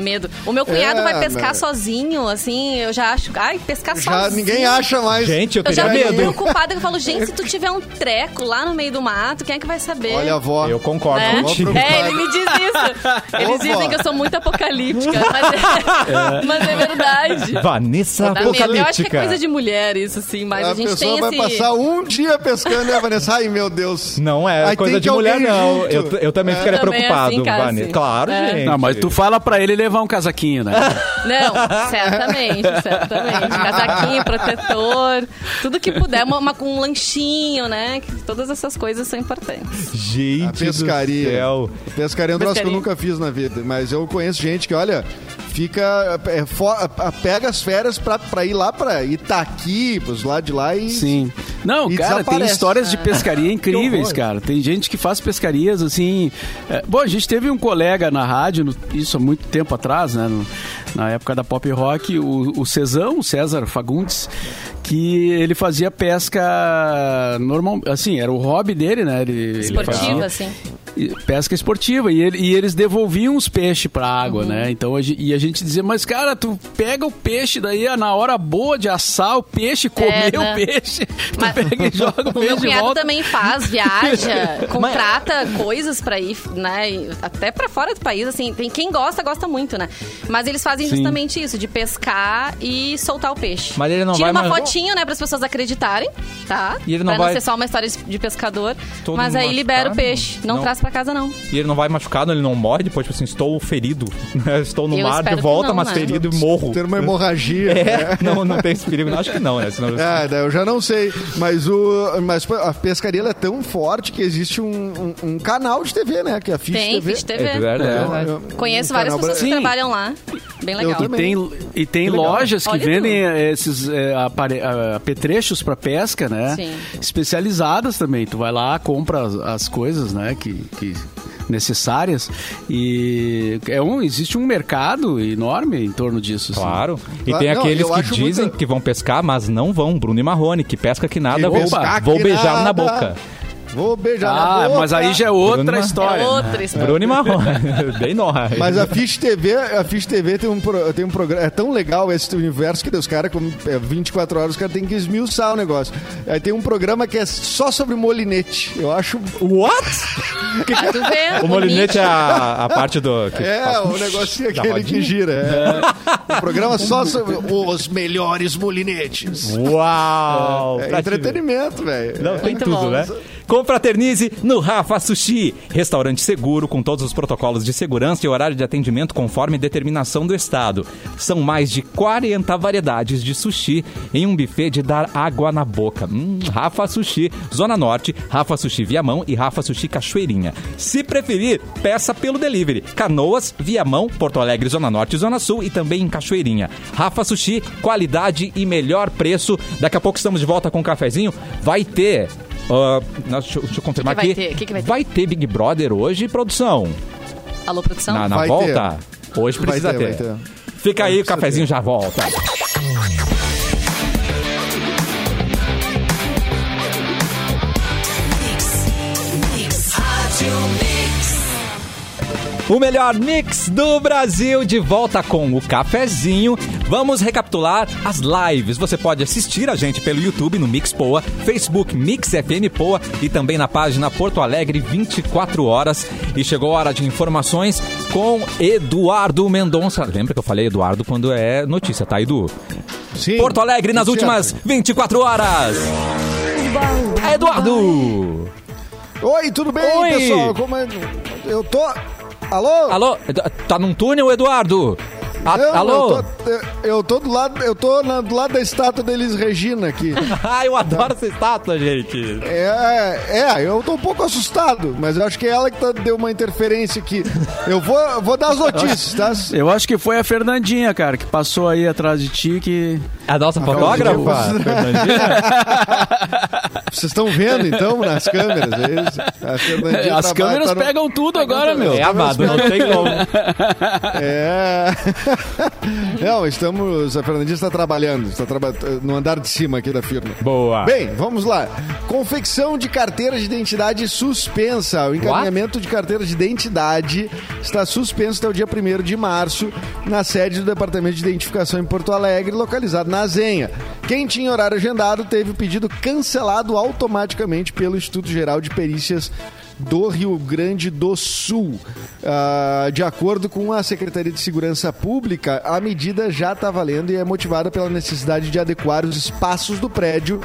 Medo. O meu cunhado É, vai pescar né? sozinho, assim, eu já acho. Ai, pescar Já sozinho. ninguém acha mais. Gente, eu Eu já teria fico medo. preocupada que eu falo, gente, se tu tiver um treco lá no meio do mato, quem é que vai saber? Olha avó. Eu concordo Né? contigo. É, ele me diz isso. Eles Ô, dizem vó. que eu sou muito apocalíptica, mas é, mas é verdade. Vanessa Dá medo. Eu acho que é Apocalíptica. coisa de mulher isso, sim, mas a, a gente pessoa tem vai esse... passar um dia pescando, né, Vanessa? Ai, meu Deus. Não é Aí coisa de mulher, não. Eu, eu também ficaria Também é preocupado, assim, Cassi. Vanessa. Claro, É. gente. Não, mas tu fala pra ele levar um casaquinho, né? Não, certamente, certamente. Casaquinho, protetor, tudo que puder, uma, uma- com um lanchinho, né? Que Todas essas coisas são importantes. Gente A pescaria. do céu. Pescaria é um troço que eu nunca fiz na vida. Mas eu conheço gente que, olha, fica. é, fo- a- pega as férias pra, pra ir lá pra Itaqui, pros lados de lá e. Sim. Não, E cara, tem desaparece. histórias de pescaria incríveis, cara. Tem gente que faz pescarias assim. é, bom, a gente teve um colega na rádio, no- isso há muito tempo atrás, né? na época da pop rock, o, o Cezão, o César Fagundes, que ele fazia pesca normal, assim, era o hobby dele, né? Ele, ele Esportiva, fazia- assim. pesca esportiva e, ele- e eles devolviam os peixes pra água, né? Então a e a gente dizia, mas cara, tu pega o peixe daí na hora boa de assar o peixe, comer né? o peixe, tu Mas- pega e joga o O peixe meu cunhado volta. também faz, viaja, contrata coisas pra ir, né? Até pra fora do país, assim. Tem quem gosta, gosta muito, né? Mas eles fazem Sim. justamente isso, de pescar e soltar o peixe. Mas ele não Tira vai uma mais- né, para as pessoas acreditarem, tá? E ele não pra vai- não ser só uma história de pescador. Todo mas aí libera o peixe. Não, Não. traz pra casa, não. E ele não vai machucado, ele não morre depois, tipo assim, estou ferido. né? estou no Eu mar de volta, não, mas né? ferido e morro. Ter uma hemorragia. né? É, não, não tem esse perigo. Não, acho que não, né? Senão... É, daí eu já não sei. Mas, o, mas a pescaria ela é tão forte que existe um, um- um canal de TV, né? Que é a Fish Tem, TV. Fish TV. É verdade. É, é, Conheço um várias pessoas que trabalham lá. Bem legal. E tem, e tem lojas que Olha vendem eh, esses eh, apare- apetrechos para pesca, né? Sim. Especializadas também. Tu vai lá, compra as, as coisas, né? Que, que necessárias e é um existe um mercado enorme em torno disso. assim. Claro. E Ah, tem não, aqueles que dizem muito- que vão pescar, mas não vão. Bruno e Marrone, que pesca que nada, Que vou, vou beijar na boca. Vou beijar na Ah, boca. mas aí já é outra Bruno- história. É outra história. Bruno e Marrone. Bem nós. Mas a Fish TV, a Fish TV tem um, pro- tem um programa. É tão legal esse universo que os caras, como é 24 horas, os caras têm que esmiuçar o negócio. Aí tem um programa que é só sobre molinete. Eu acho. What? Ah, tu vê? O molinete é a, a parte do... Que É, faz- o negocinho aquele que gira. É. Um programa só sobre os melhores molinetes. Uau! É ver. entretenimento, velho. Não, tem Muito tudo, bom. né? Confraternize no Rafa Sushi. Restaurante seguro com todos os protocolos de segurança e horário de atendimento conforme determinação do Estado. São mais de 40 variedades de sushi em um buffet de dar água na boca. Hum, Rafa Sushi, Zona Norte, Rafa Sushi Viamão e Rafa Sushi Cachoeirinha. Se preferir, peça pelo delivery. Canoas, Viamão, Porto Alegre, Zona Norte e Zona Sul e também em Cachoeirinha. Rafa Sushi, qualidade e melhor preço. Daqui a pouco estamos de volta com um cafezinho. Vai ter. Nós- deixa, eu- deixa eu confirmar Que que vai aqui. ter? Que que vai ter? Big Brother hoje, produção. Alô, produção? Na, na Vai volta? Hoje Vai precisa ter, ter. vai ter. Fica aí, o cafezinho já volta. O melhor mix do Brasil de volta com o cafezinho. Vamos recapitular as lives. Você pode assistir a gente pelo YouTube no Mix Poa, Facebook Mix FM Poa e também na página Porto Alegre 24 horas. E chegou a hora de informações com Eduardo Mendonça. Lembra que eu falei Eduardo quando é notícia, tá, Edu? Sim. Porto Alegre nas últimas certo. 24 horas. Eduardo! Oi, tudo bem, Oi. pessoal? Como é? Eu tô. Alô? Alô? Tá num túnel, Eduardo? A- Não, alô? Eu tô, eu- eu tô do lado, eu tô na- do lado da estátua da Elis Regina aqui. Ah, eu adoro essa estátua, gente. É, é, eu tô um pouco assustado, mas eu acho que é ela que tá- deu uma interferência aqui. Eu vou, eu vou dar as notícias, tá? Eu acho que foi a Fernandinha, cara, que passou aí atrás de ti que A nossa Fernandinha. fotógrafa? Fernandinha? Vocês estão vendo então nas câmeras, é isso? A Fernandinha as trabalha- câmeras tá no- pegam tudo agora, meu. É, amado, não tem como. É. Não, estamos. A Fernandinha está trabalhando, está traba... no andar de cima aqui da firma. Boa. Bem, vamos lá. Confecção de carteira de identidade suspensa. O encaminhamento de carteira de identidade está suspenso até o dia 1 de março na sede do Departamento de Identificação em Porto Alegre, localizado na Zenha. Quem tinha horário agendado teve o pedido cancelado automaticamente pelo Instituto Geral de Perícias do Rio Grande do Sul. Ah, de acordo com a Secretaria de Segurança Pública, a medida já está valendo e é motivada pela necessidade de adequar os espaços do prédio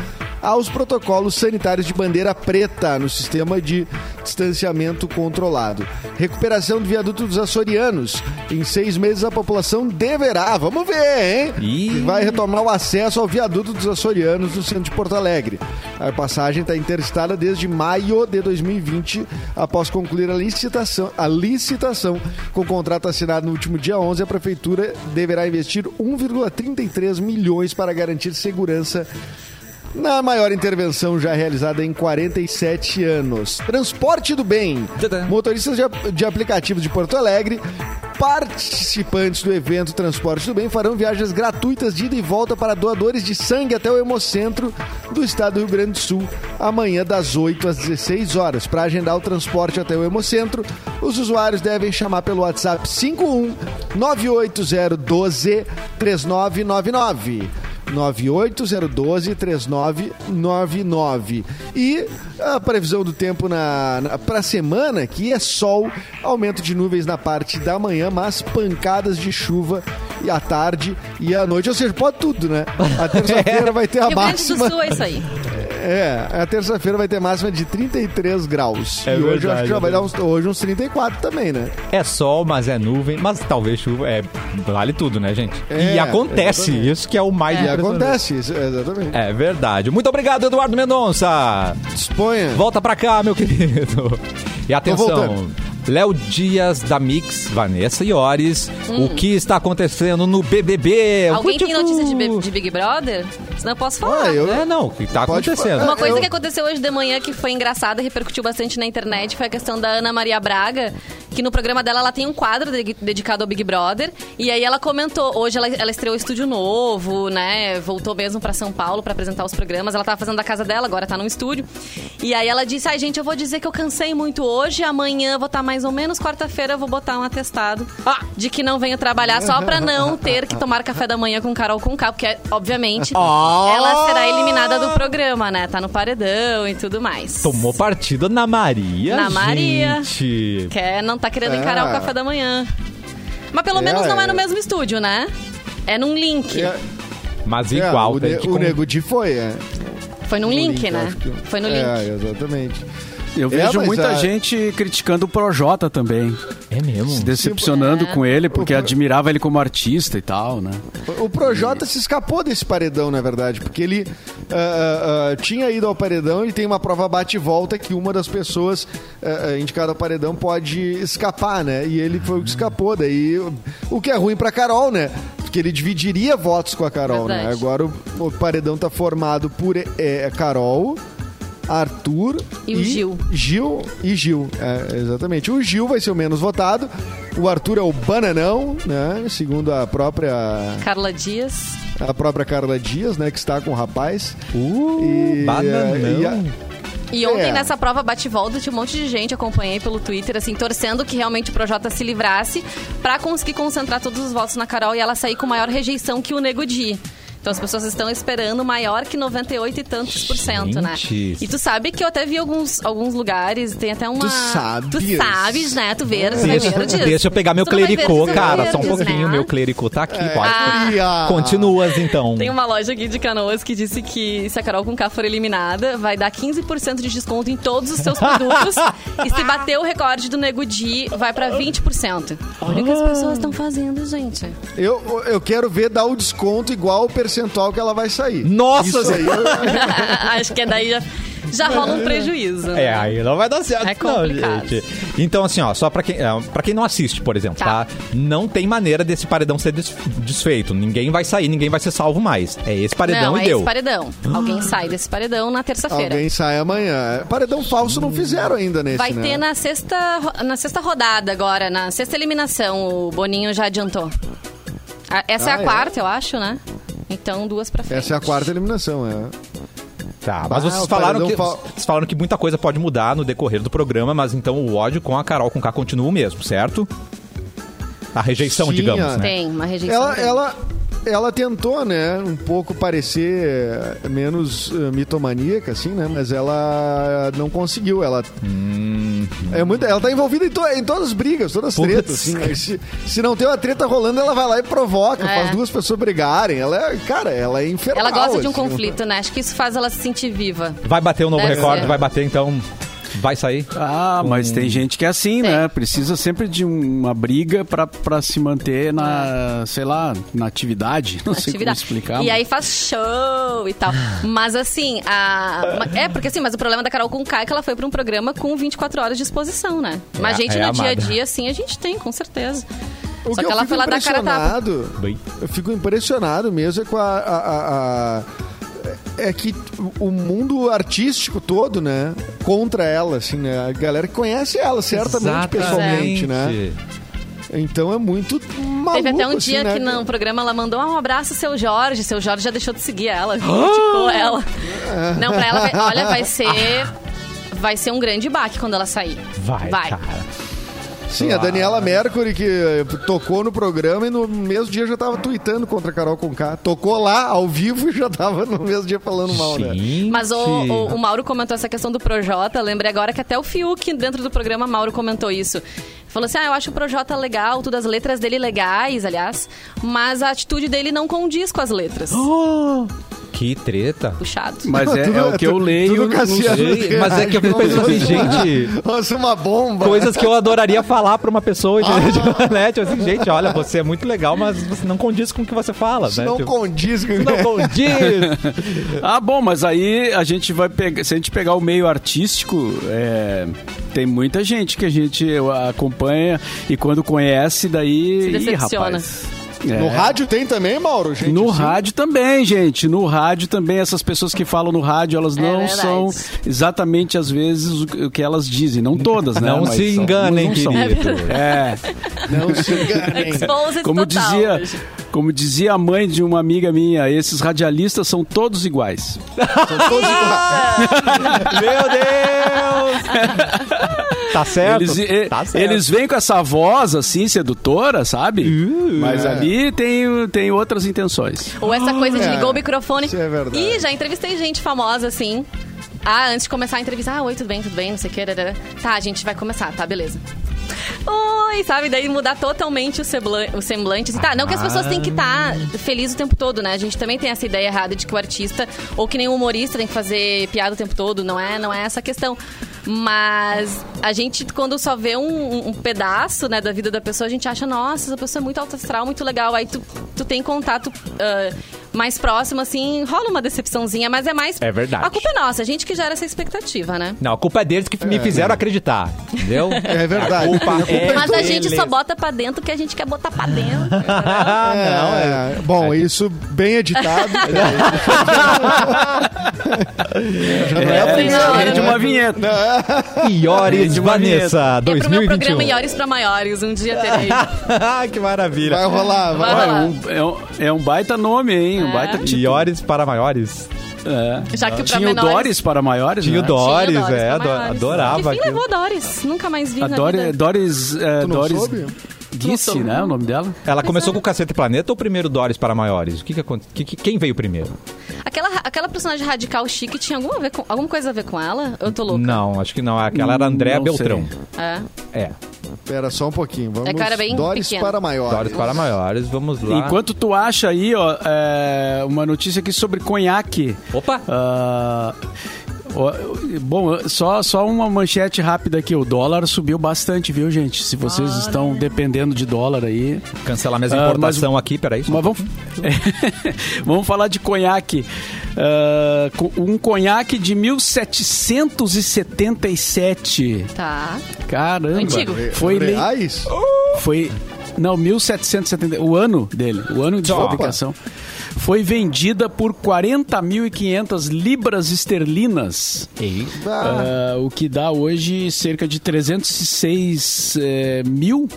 aos protocolos sanitários de bandeira preta no sistema de distanciamento controlado. Recuperação do viaduto dos açorianos. Em seis meses a população deverá, vamos ver, hein? Ih. Vai retomar o acesso ao viaduto dos açorianos no centro de Porto Alegre. A passagem está interditada desde maio de 2020, após concluir a licitação. A licitação com o contrato assinado no último dia 11, a prefeitura deverá investir 1,33 milhões para garantir segurança na maior intervenção já realizada em 47 anos. Transporte do bem. Motoristas de, de aplicativos de Porto Alegre, participantes do evento Transporte do Bem farão viagens gratuitas de ida e volta para doadores de sangue até o Hemocentro do estado do Rio Grande do Sul, amanhã das 8 às 16 horas. Para agendar o transporte até o Hemocentro, os usuários devem chamar pelo WhatsApp 51 98012 3999. 98012-3999. E a previsão do tempo na, na, para a semana, que é sol, aumento de nuvens na parte da manhã, mas pancadas de chuva e à tarde e à noite. Ou seja, pode tudo, né? A terça-feira vai ter a Rio Grande do máxima. Sul é isso aí. É, a terça-feira vai ter máxima de 33 graus. É e hoje eu acho verdade, que já é vai dar uns, hoje uns 34 também, né? É sol, mas é nuvem, mas talvez chuva. É, vale tudo, né, gente? e É, acontece, exatamente. isso que é o mais E impressionante. acontece, exatamente. É verdade. Muito obrigado, Eduardo Mendonça. Disponha. Volta pra cá, meu querido. E atenção. Léo Dias da Mix, Vanessa Iores, o que está acontecendo no BBB? Hum. Alguém tem notícia de, de Big Brother? Senão eu posso falar. Ah, eu- É, não, o que está acontecendo? falar. Uma coisa eu- que aconteceu hoje de manhã que foi engraçada e repercutiu bastante na internet foi a questão da Ana Maria Braga, que no programa dela ela tem um quadro de- dedicado ao Big Brother. E aí ela comentou, hoje ela, ela estreou o estúdio novo, né? Voltou mesmo pra São Paulo pra apresentar os programas. Ela tava fazendo da casa dela, agora tá no estúdio. E aí ela disse: Ai, gente, eu vou dizer que eu cansei muito hoje, amanhã vou estar mais ou menos, quarta-feira vou botar um atestado de que não venho trabalhar só pra não ter que tomar café da manhã com Carol com K, porque, obviamente, ela será eliminada do programa, né? Tá no paredão e tudo mais. Tomou partido na Maria, Na Maria. gente. Quer, não tá querendo encarar É. o café da manhã. Mas pelo É, menos não é é. no mesmo estúdio, né? É num link. É, Mas é, igual, o, tem ne- que o com- Nego Di foi, é. Foi num No link, né? que- Foi no É, link. exatamente. Eu É, vejo mas muita a- gente criticando o Projota também. É mesmo? Se decepcionando É. com ele, porque O- admirava ele como artista e tal, né? O Projota se escapou desse paredão, na verdade, porque ele ah, ah, tinha ido ao paredão e tem uma prova bate e volta que uma das pessoas ah, indicada ao paredão pode escapar, né? E ele foi o que escapou. Daí, o- que é ruim pra Carol, né? Porque ele dividiria votos com a Carol, né? Verdade. Agora o, o paredão tá formado por eh, Carol. Arthur E o Gil. Gil e Gil, é, exatamente. O Gil vai ser o menos votado. O Arthur é o bananão, né? Segundo a própria Carla Dias. a própria Carla Dias, né, que está com o rapaz. Uh, E, bananão. e a- E ontem, É. nessa prova bate-volta, tinha um monte de gente, acompanhei pelo Twitter, assim, torcendo que realmente o Projota se livrasse pra conseguir concentrar todos os votos na Carol e ela sair com maior rejeição que o Nego Di. Então as pessoas estão esperando maior que 98 e tantos por cento, né? E tu sabe que eu até vi alguns, alguns lugares, tem até uma... Tu sabes? Tu sabes, né? Tu verdes, né? Deixa, verdes. deixa eu pegar meu Tu clericô, verdes, cara. Só um verdes, pouquinho. né? Meu clericô tá aqui, pode. Ah. Ia. Continuas, então. Tem uma loja aqui de Canoas que disse que se a Carol com K for eliminada, vai dar 15% de desconto em todos os seus produtos. e se bater o recorde do Nego Di, vai pra 20%. Olha o que as pessoas estão fazendo, gente. Eu, eu quero ver dar o desconto igual o percentual que ela vai sair. Nossa Isso aí, eu- Acho que daí já, já rola um prejuízo. né? É, aí não vai dar certo, É não, complicado. gente. Então, assim, ó, só pra quem, é, pra quem não assiste, por exemplo, tá. Tá. Não tem maneira desse paredão ser des- desfeito. Ninguém vai sair, ninguém vai ser salvo mais. É esse paredão Não, e é deu. esse paredão. Alguém sai desse paredão na terça-feira. alguém sai amanhã. Paredão falso não fizeram ainda nesse, Vai né? ter na sexta, na sexta rodada agora, na sexta eliminação, o Boninho já adiantou. Ah, Essa é Ah, a é? quarta, eu acho, né? Então, duas pra frente. Essa é a quarta eliminação, é. Tá, mas Ah, vocês falaram, que, fal- vocês falaram que muita coisa pode mudar no decorrer do programa, mas então o ódio com a Carol com K continua o mesmo, certo? A rejeição, Sim, digamos, a- né? Tem uma rejeição. Ela, ela, ela tentou, né, um pouco parecer eh, menos eh, mitomaníaca, assim, né? Mas ela não conseguiu. Ela É muito, ela tá envolvida em, to- em todas as brigas, todas as Putz. tretas. assim, né? se, se não tem uma treta rolando, ela vai lá e provoca, É. faz duas pessoas brigarem. Ela é, cara, ela é infernal. Ela gosta de um assim, conflito, né? Acho que isso faz ela se sentir viva. Vai bater um novo Deve recorde, ser. vai bater, então vai sair. Ah, mas tem gente que é assim, né? Precisa sempre de uma briga pra, pra se manter na, sei lá, na atividade. Não sei como atividade. explicar. E mas- aí faz show e tal. Mas assim, a... é porque assim, mas o problema da Carol com K é que ela foi pra um programa com 24 horas de exposição, né? Mas É, gente é no dia a dia, assim, a gente tem, com certeza. O Só que que ela fico foi lá dar cara a tapa. eu fico impressionado mesmo é com a, a- a- a- é que o mundo artístico todo, né, contra ela, assim, né, a galera que conhece ela certamente pessoalmente, né, então é muito maluco, Teve até um assim, dia né, que no programa ela mandou ah, um abraço seu Jorge. Seu Jorge já deixou de seguir ela. Criticou ela. Não, pra ela, olha, vai ser. Vai ser um grande baque quando ela sair. Vai, Vai. cara. Sim, a Daniela Mercury que eh, tocou no programa e no mesmo dia já tava tweetando contra a Carol Conká. Tocou lá, ao vivo, e já tava no mesmo dia falando mal, né? Mas o, o- o Mauro comentou essa questão do Projota. Lembrei agora que até o Fiuk, dentro do programa, Mauro comentou isso. Falou assim: ah, eu acho o Projota legal, tudo as letras dele legais, aliás, mas a atitude dele não condiz com as letras. Que treta. Puxado. Mas é, Tudo- é o que eu tudo leio. Cassiano sei, mas é que eu fico pensando assim, gente- Nossa, uma bomba. Coisas que eu adoraria falar pra uma pessoa Ah. de? Tipo assim, gente, olha, você é muito legal, mas você não condiz com o que você fala, Isso né? não Tipo, condiz com não condiz. Ah, bom, mas aí a gente vai pegar. Se a gente pegar o meio artístico, é, tem muita gente que a gente acompanha e quando conhece, daí. Se Ih, decepciona. Rapaz. No É. rádio tem também, Mauro? Gente, No assim? rádio também, gente. No rádio também, essas pessoas que falam no rádio, elas É não verdade. são exatamente, às vezes, o que- elas dizem. Não todas, né? Não Mas se são- enganem, não querido. É, Não se enganem. Como total. dizia, como dizia a mãe de uma amiga minha, esses radialistas são todos iguais. São todos iguais. Meu Deus! Tá certo? Eles, e- tá certo. eles vêm com essa voz assim, sedutora, sabe? Mas é. ali tem, tem outras intenções. Ou essa coisa de É, ligar o microfone. isso é verdade. Ih, já entrevistei gente famosa assim. Ah, antes de começar a entrevista, ah, oi, tudo bem, tudo bem, não sei o que. dadada. Tá, a gente vai começar, tá, beleza. Oi, sabe? Daí mudar totalmente o, seblan- o semblante. assim. Tá, não que as pessoas têm que estar felizes o tempo todo, né? A gente também tem essa ideia errada de que o artista, ou que nem o humorista, tem que fazer piada o tempo todo. Não é, não é essa a questão. Mas a gente, quando só vê um, um pedaço né, da vida da pessoa, a gente acha, nossa, essa pessoa é muito alto astral, muito legal. Aí tu, tu tem contato ah, mais próximo, assim, rola uma decepçãozinha, mas é mais. É verdade. A culpa é nossa, a gente que gera essa expectativa, né? Não, a culpa é deles que me fizeram acreditar, entendeu? É verdade. A culpa é Mas a gente só bota pra dentro o que a gente quer botar pra dentro. Ah, não, é. É, bom, isso bem editado. Já não é, É, não, rende não. uma vinheta. Iores De uma Vanessa, É pro meu 2021. programa Iores pra Maiores, um dia terei. que maravilha. Vai rolar, vai Vai rolar. É um, é um- é um baita nome, hein? Um É. baita título. Iores para maiores. É. Já que Tinha o menores- Doris para maiores, Tinha o né? Doris, Tinha Doris é, adorava Que fim aquilo. levou Doris? Nunca mais vi A na Doris, vida. Doris, é, Tu não Doris soube? Soube. né? O nome dela? Ela começou com o Cacete Planeta ou o primeiro Doris para maiores? O que que aconte- que- que- quem veio primeiro? Aquela, aquela personagem radical chique tinha alguma, ver com- alguma coisa a ver com ela? Eu tô louca. Não, acho que não. Aquela era Andréa Beltrão. É. É. Pera só um pouquinho. Vamos É era bem Doris pequena. para maiores. Doris para maiores, vamos lá. Enquanto tu acha aí, ó, é, uma notícia aqui sobre conhaque. Opa! Ó, bom, só, só uma manchete rápida aqui. O dólar subiu bastante, viu, gente? Se vocês estão dependendo de dólar aí. Cancelar minha Ah, importação aqui, peraí. um Mas vamos, vamos falar de conhaque. Ah, co- um conhaque de 1777. Tá. Caramba. Antigo. Foi Reais? foi. Não, 1770. O ano dele, o ano de Opa. fabricação. Foi vendida por 40.500 libras esterlinas. Ah, ah, o que dá hoje cerca de 306 eh, mil.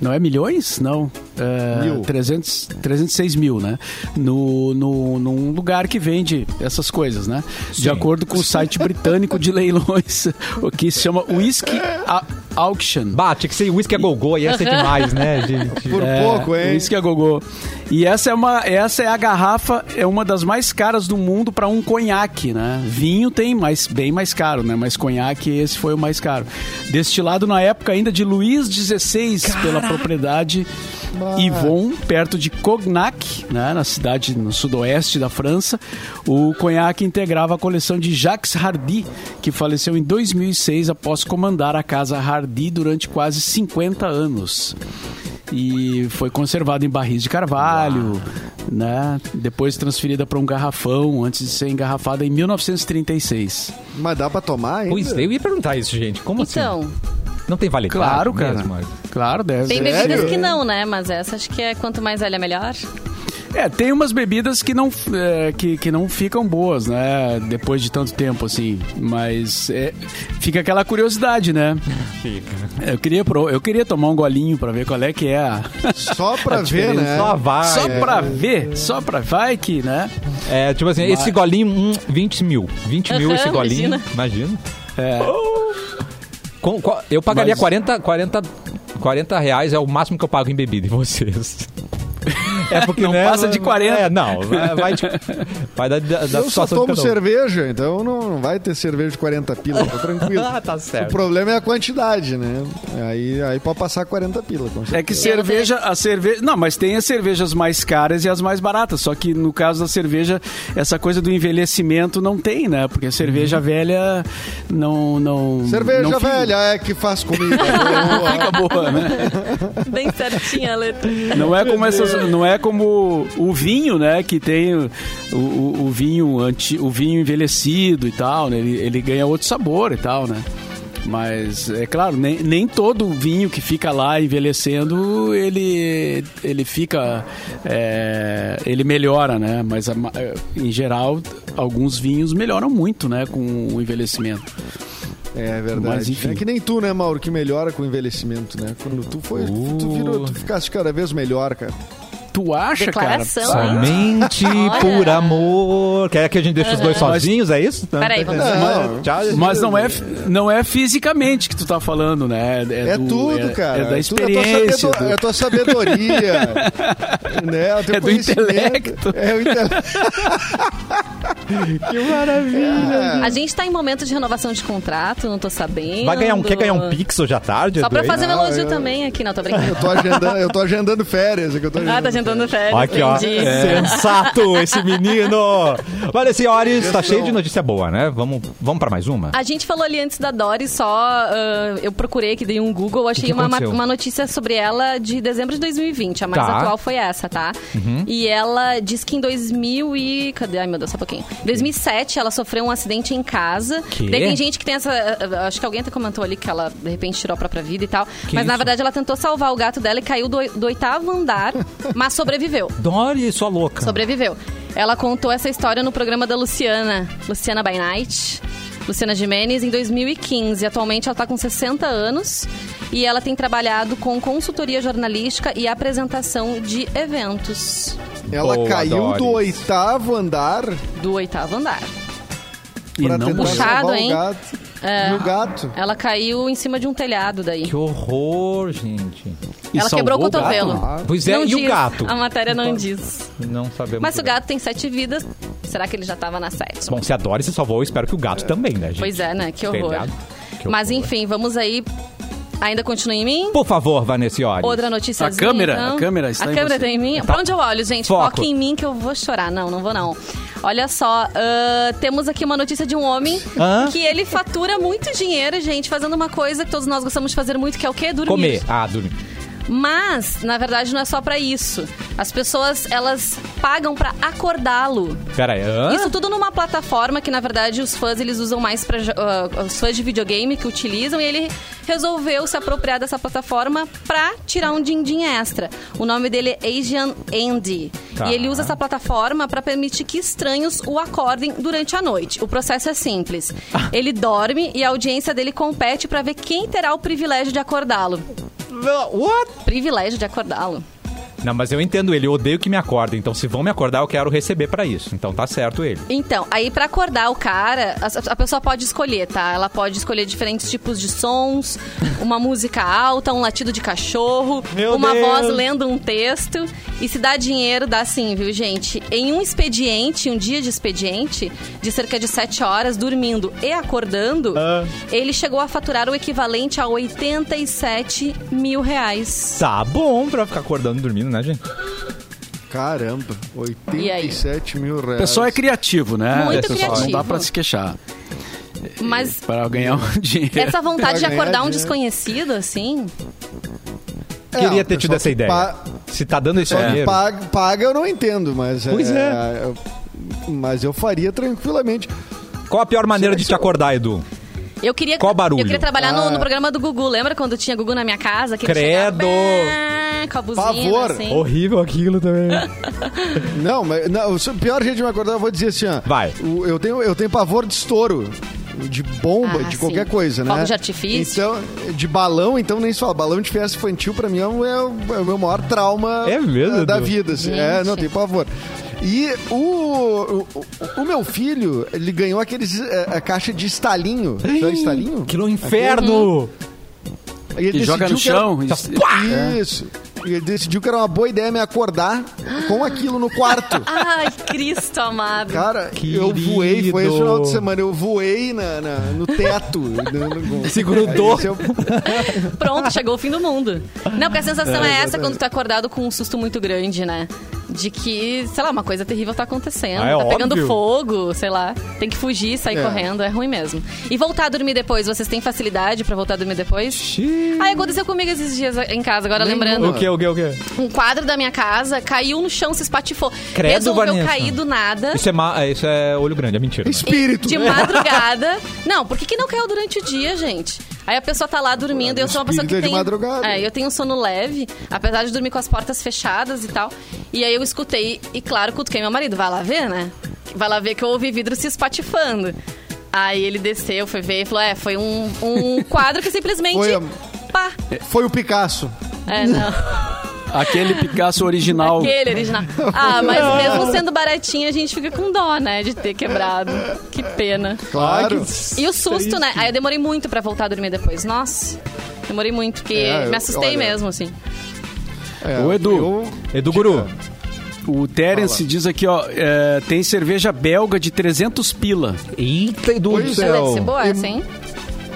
Não é milhões? Não. É, Mil. 300, 306 mil, né? No, no, num lugar que vende essas coisas, né? De acordo com o site britânico de leilões, o que se chama Whisky A- Auction. Bah, tinha que ser whisky a gogô, ia ser demais, né, gente? Por É, pouco, hein? Isso que é gogô. E essa é uma, essa é a garrafa, é uma das mais caras do mundo para um conhaque, né? Vinho tem mais, bem mais caro, né? Mas conhaque esse foi o mais caro. Destilado na época ainda de Luís XVI pela propriedade Yvon, perto de Cognac, né? Na cidade no sudoeste da França. O conhaque integrava a coleção de Jacques Hardy, que faleceu em 2006 após comandar a casa Hardy durante quase 50 anos e foi conservada em barris de carvalho, né? Depois transferida para um garrafão antes de ser engarrafada em 1936. Mas dá pra tomar ainda? Pois, eu ia perguntar isso, gente. Como Então, assim? Não tem validade Claro, cara. mesmo? Claro, deve. tem Sério? bebidas que não, né? Mas essa acho que é quanto mais velha, melhor. É, tem umas bebidas que não, é, que, que não ficam boas, né? Depois de tanto tempo, assim. Mas é, fica aquela curiosidade, né? Eu queria, pro- eu queria tomar um golinho pra ver qual é que é a. Só pra ver, né? Só vai. Só é. pra ver, só pra. Vai que, né? É, tipo assim, esse golinho, hum, 20 mil. 20 mil esse golinho. imagina. Imagina. É. Com- com- eu pagaria Mas- 40, 40, 40 reais, é o máximo que eu pago em bebida em vocês. É porque Não passa de 40. É, não, vai, vai, de- vai da, da, Eu só tomo cerveja, então não, vai ter cerveja de 40 pila, tá tranquilo. Ah, tá O certo. problema é a quantidade, né? Aí, aí pode passar 40 pila, com É que cerveja, a cerveja. Não, mas tem as cervejas mais caras e as mais baratas. Só que no caso da cerveja, essa coisa do envelhecimento não tem, né? Porque a cerveja velha não. não Cerveja não velha é que faz comida. Boa. fica boa, né? Bem certinha a letra. Não é como essas, não é como o vinho, né? Que tem o, o, o vinho anti, o vinho envelhecido e tal, né? Ele, ele ganha outro sabor e tal, né? Mas é claro, nem, nem todo vinho que fica lá envelhecendo ele ele fica é, ele melhora, né? Mas ma- em geral alguns vinhos melhoram muito, né? Com o envelhecimento. É verdade. Mas, enfim. É que nem tu, né, Mauro, que melhora com o envelhecimento, né? Quando tu foi, tu, virou, tu ficaste cada vez melhor, cara. Tu acha, Declaração, cara? hein? Somente Olha. por amor. Quer que a gente deixe os dois sozinhos, é isso? Peraí, vamos Não. Mas não é, não é fisicamente que tu tá falando, né? É, do- tudo, é- cara. É da é, experiência. é tua sabedoria. né? o teu É do intelecto. É o intelecto. Que maravilha. A gente tá em momento de renovação de contrato, não tô sabendo. Vai ganhar um, quer ganhar um pix hoje à tarde? Só pra fazer um Não, elogio eu- também aqui, não, tô brincando. Eu tô agendando, eu tô agendando férias. é eu tô Ah, tá agendando férias. Aqui, ó. entendi. Sensato esse menino. Olha, senhores, tá cheio de notícia boa, né? Vamos, vamos pra mais uma? A gente falou ali antes da Dory, só ah, eu procurei aqui, dei um Google, achei que uma, uma notícia sobre ela de dezembro de 2020. A mais Tá. Uhum. atual foi essa, tá? E ela diz que em 2000 e... Cadê? Ai, meu Deus, só um pouquinho. Em 2007, ela sofreu um acidente em casa. Que? Daí tem gente que tem essa... ah, Acho que alguém até comentou ali que ela, de repente, tirou a própria vida e tal. Que mas, na isso? verdade, ela tentou salvar o gato dela e caiu do, do oitavo andar, mas sobreviveu. Dori, sua louca. Sobreviveu. Ela contou essa história no programa da Luciana, Luciana by Night, Luciana Jimenez, em 2015. Atualmente ela está com 60 anos e ela tem trabalhado com consultoria jornalística e apresentação de eventos Ela Boa, caiu Doris. do oitavo andar do oitavo andar. E pra não Puxado, hein? o gato. É. E o gato. Ela caiu em cima de um telhado daí. Que horror, gente. E ela quebrou o cotovelo. Pois é, não e diz. o gato? A matéria não diz. Não sabemos. Mas se o gato tem sete vidas, será que ele já estava na sétima? Bom, se a Dori se salvou, eu espero que o gato também, né, gente? Pois é, né? Que horror. Telhado. Que Mas horror. enfim, vamos aí. Ainda continua em mim? Por favor, Vanessa Iori. Outra notícia. A câmera, a câmera está A em câmera você. tá em mim? Tá. Pra onde eu olho, gente? Foco. Foca em mim que eu vou chorar. Não, não vou não. Olha só, ah, temos aqui uma notícia de um homem Hã? que ele fatura muito dinheiro, gente, fazendo uma coisa que todos nós gostamos de fazer muito, que é o quê? Dormir. Comer. Ah, dormir. Mas, na verdade, não é só pra isso. As pessoas, elas pagam pra acordá-lo. Pera aí. hã? Isso tudo numa plataforma que, na verdade, os fãs eles usam mais para os fãs de videogame que utilizam e ele resolveu se apropriar dessa plataforma pra tirar um din-din extra. O nome dele é Asian Andy. Tá. E ele usa essa plataforma pra permitir que estranhos o acordem durante a noite. O processo é simples. Ele dorme e a audiência dele compete pra ver quem terá o privilégio de acordá-lo. What? Privilégio de acordá-lo. Não, mas eu entendo ele, eu odeio que me acordem. Então, se vão me acordar, eu quero receber pra isso. Então tá certo ele. Então, aí pra acordar o cara, a, a pessoa pode escolher, tá? Ela pode escolher diferentes tipos de sons, uma música alta, um latido de cachorro, Meu uma Deus. voz lendo um texto. E se dá dinheiro, dá sim, viu, gente? Em um expediente, um dia de expediente, de cerca de 7 horas, dormindo e acordando, Ah. ele chegou a faturar o equivalente a 87 mil reais. Tá bom pra ficar acordando e dormindo, né, gente? Caramba, E aí? 87 mil O reais. pessoal é criativo, né? Muito pessoal, Não criativo. dá pra se queixar. Mas Para ganhar um dinheiro. essa vontade de acordar um dinheiro. desconhecido, assim, É, Queria o ter tido pessoal essa que ideia. pa- Se tá dando esse que dinheiro. paga, paga eu não entendo, mas Pois é. eu- mas eu faria tranquilamente. Qual a pior maneira de te acordar, Edu? Eu queria, Qual barulho? Eu queria trabalhar no, Ah. no programa do Gugu. Lembra quando tinha Gugu na minha casa? Que Credo! chegava, Com a buzina, Pavor! assim. Horrível aquilo também. Não, mas não, o pior jeito de me acordar, eu vou dizer assim, ó. Vai. o- Eu tenho, eu tenho pavor de estouro. De bomba, Ah, de sim. qualquer coisa, né? Fogo de artifício. Então, de balão, então nem se fala. Balão de festa infantil, pra mim, é o, é o- é meu maior trauma É mesmo, da, da Edu? vida. assim. É, não, tem pavor. E o, o, o- meu filho, ele ganhou aqueles é, a caixa de estalinho. Sabe estalinho? Aquilo é um inferno! E ele Que joga no que era- chão. isso- Isso. E ele decidiu que era uma boa ideia me acordar com aquilo no quarto. Ai, Cristo amado. Cara, Querido. eu voei, foi esse final de semana, eu voei na, na- no teto. no- no- Se grudou. Esse é Pronto, chegou o fim do mundo. Não, porque a sensação é, essa exatamente. quando tu é acordado com um susto muito grande, né? De que, sei lá, uma coisa terrível tá acontecendo. Ah, é tá pegando óbvio. fogo, sei lá. Tem que fugir, sair É. correndo. É ruim mesmo. E voltar a dormir depois, vocês têm facilidade pra voltar a dormir depois? Ah, aconteceu comigo esses dias em casa, agora Nenhuma. lembrando. O que, o que, o que? Um quadro da minha casa caiu no chão, se espatifou. Credo, Resolveu Vanessa. cair do nada. Isso é, ma- isso é olho grande, é mentira. né? Espírito. De madrugada. Não, por que, que não caiu durante o dia, gente? Aí a pessoa tá lá dormindo e eu sou uma pessoa que tem. É, eu tenho um sono leve, apesar de dormir com as portas fechadas e tal. E aí eu escutei, e claro, cutuquei meu marido, vai lá ver, né? Vai lá ver que eu ouvi vidro se espatifando. Aí ele desceu, foi ver e falou: é, foi um, um quadro que simplesmente. Foi a- Pá! Foi o Picasso. É, não. Aquele Picasso original. Aquele original. Ah, mas mesmo sendo baratinho, a gente fica com dó, né? De ter quebrado. Que pena. Claro. E o susto, né? Aí eu demorei muito pra voltar a dormir depois. Nossa, demorei muito, porque É, me assustei olha, mesmo, assim. É, Ô, Edu. eu- Edu Guru. O Terence diz aqui, ó, é, tem cerveja belga de 300 pila. Eita, Edu do é. céu. Deve ser boa, E- assim.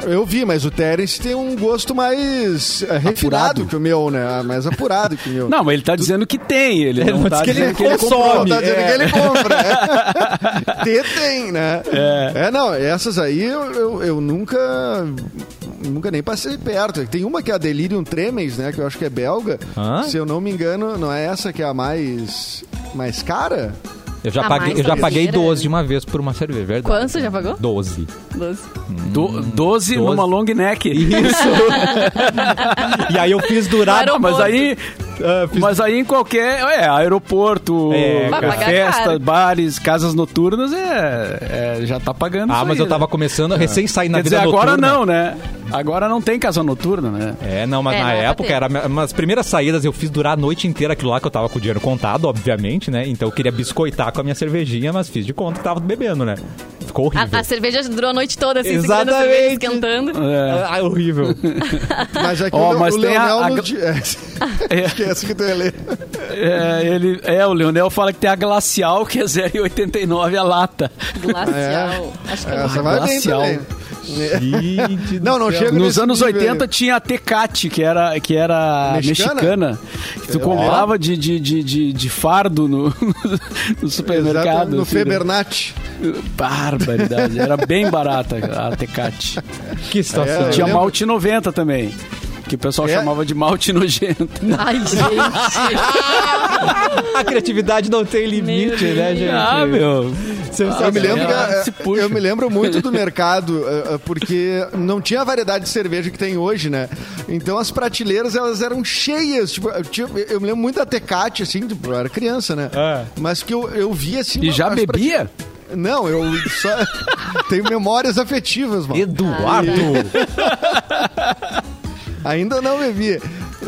Eu vi, mas o Terence tem um gosto mais é, refinado que o meu, né? Mais apurado que o meu. Não, mas ele tá dizendo que tem. Ele, Ele não não tá diz que ele dizendo que ele consome. Tá dizendo é. que ele compra. É. Ter tem, né? É. não, essas aí eu, eu, eu nunca. Nunca nem passei perto. Tem uma que é a Delirium Tremens, né? Que eu acho que é belga. Hã? Se eu não me engano, não é essa que é a mais. mais cara? Eu já, A paguei, mais eu já paguei cervejeira. 12 de uma vez por uma cerveja, verdade. Quanto você já pagou? 12. Doze. Do, 12 numa long neck. Isso. e aí eu fiz durar... Mas aí, Ah, fiz- mas aí em qualquer. É, aeroporto, É, festa, caro. bares, casas noturnas, é, é, já tá pagando. Ah, isso mas aí, eu tava né? começando, recém saí na Quer vida dizer, agora noturna. não, né? Agora não tem casa noturna, né? É, não, mas É, na não é época, era umas primeiras saídas, eu fiz durar a noite inteira aquilo lá que eu tava com o dinheiro contado, obviamente, né? Então eu queria biscoitar com a minha cervejinha, mas fiz de conta que tava bebendo, né? Ficou horrível. A, a cerveja durou a noite toda, assim, segurando a Exatamente. cerveja, esquentando. É. Ah, horrível. Mas aqui Ó, o, mas o tem Leonel a- a- é, Esquece que tu ia ler. É, ele, é, o Leonel fala que tem a glacial, que é 0,89 a lata. Glacial. Acho que é Essa bem Glacial. Gente Não, não chega Nos anos nível 80 aí. tinha a Tecate, que era, que era Mexicana? mexicana. que tu comprava de, de, de, de, de fardo no, no supermercado. Exato, no assim, né? Febernat. Barbaridade. Era bem barata a Tecate. Que situação. É, Tinha malte 90 também. Que o pessoal É? chamava de malte nojento. Ai, gente. A criatividade não tem limite, Meu né, gente? Ah, meu. Eu me, lembro que, Ah, é, se puxa. eu me lembro muito do mercado, é, é, porque não tinha a variedade de cerveja que tem hoje, né? Então as prateleiras, elas eram cheias. Tipo, eu, tinha- eu me lembro muito da Tecate, assim, tipo, eu era criança, né? É. Mas que eu, eu via assim... E já bebia? Não, eu só tenho memórias afetivas, mano. Eduardo! Ainda não bebia.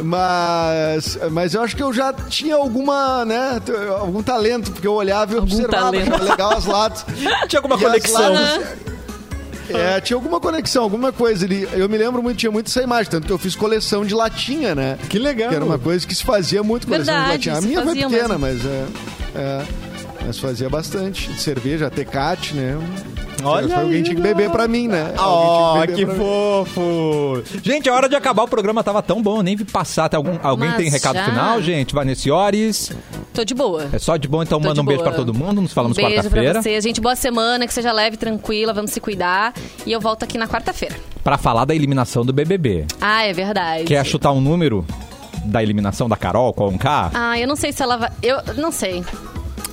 Mas, mas eu acho que eu já tinha alguma, né, algum talento, porque eu olhava e Algum observava, talento. achava legal as latas. Tinha alguma E conexão. latas- É, tinha alguma conexão, alguma coisa ali. Eu me lembro muito, tinha muito essa imagem, tanto que eu fiz coleção de latinha, né? Que legal. Que era uma coisa que se fazia muito coleção Verdade, de latinha. A minha foi pequena, mesmo. mas é, é. Mas fazia bastante. De cerveja, tecate, né? Olha Alguém aí, tinha que beber pra mim, né? Oh, Alguém que pra mim. fofo! Gente, a hora de acabar o programa tava tão bom, eu nem vi passar. Tem algum, alguém Mas tem recado já? final, gente? Vanessiores? Tô de boa. É só de bom, então Tô manda um beijo boa. pra todo mundo. Nos falamos um beijo pra quarta-feira. vocês, gente. Boa semana, que seja leve, tranquila, vamos se cuidar. E eu volto aqui na quarta-feira. Pra falar da eliminação do BBB. Ah, é verdade. Quer chutar um número da eliminação da Carol com um K? Ah, eu não sei se ela vai. Eu não sei.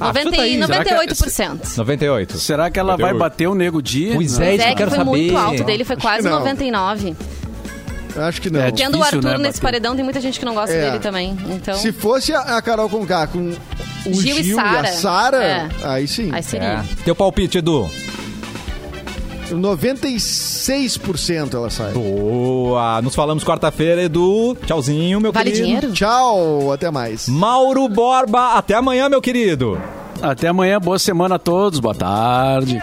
Ah, 90, chuta aí, e será que- 98%. 98. Será que ela vai 98. bater o Nego Di? Pois é, isso é que eu que quero foi saber. muito alto dele, foi Acho quase não. 99. Acho que não. É, Tendo o Arthur né, nesse bater. paredão, tem muita gente que não gosta É. dele também. Então, Se fosse a, Carol Conká com o Gil Gil, e e, Sara. a Sara, É. aí sim. aí seria. É. Teu palpite, Edu. 96% ela sai. Boa. Nos falamos quarta-feira, Edu. Tchauzinho, meu Vale querido. dinheiro? Tchau, até mais. Mauro Borba, até amanhã, meu querido. Até amanhã, boa semana a todos, boa tarde.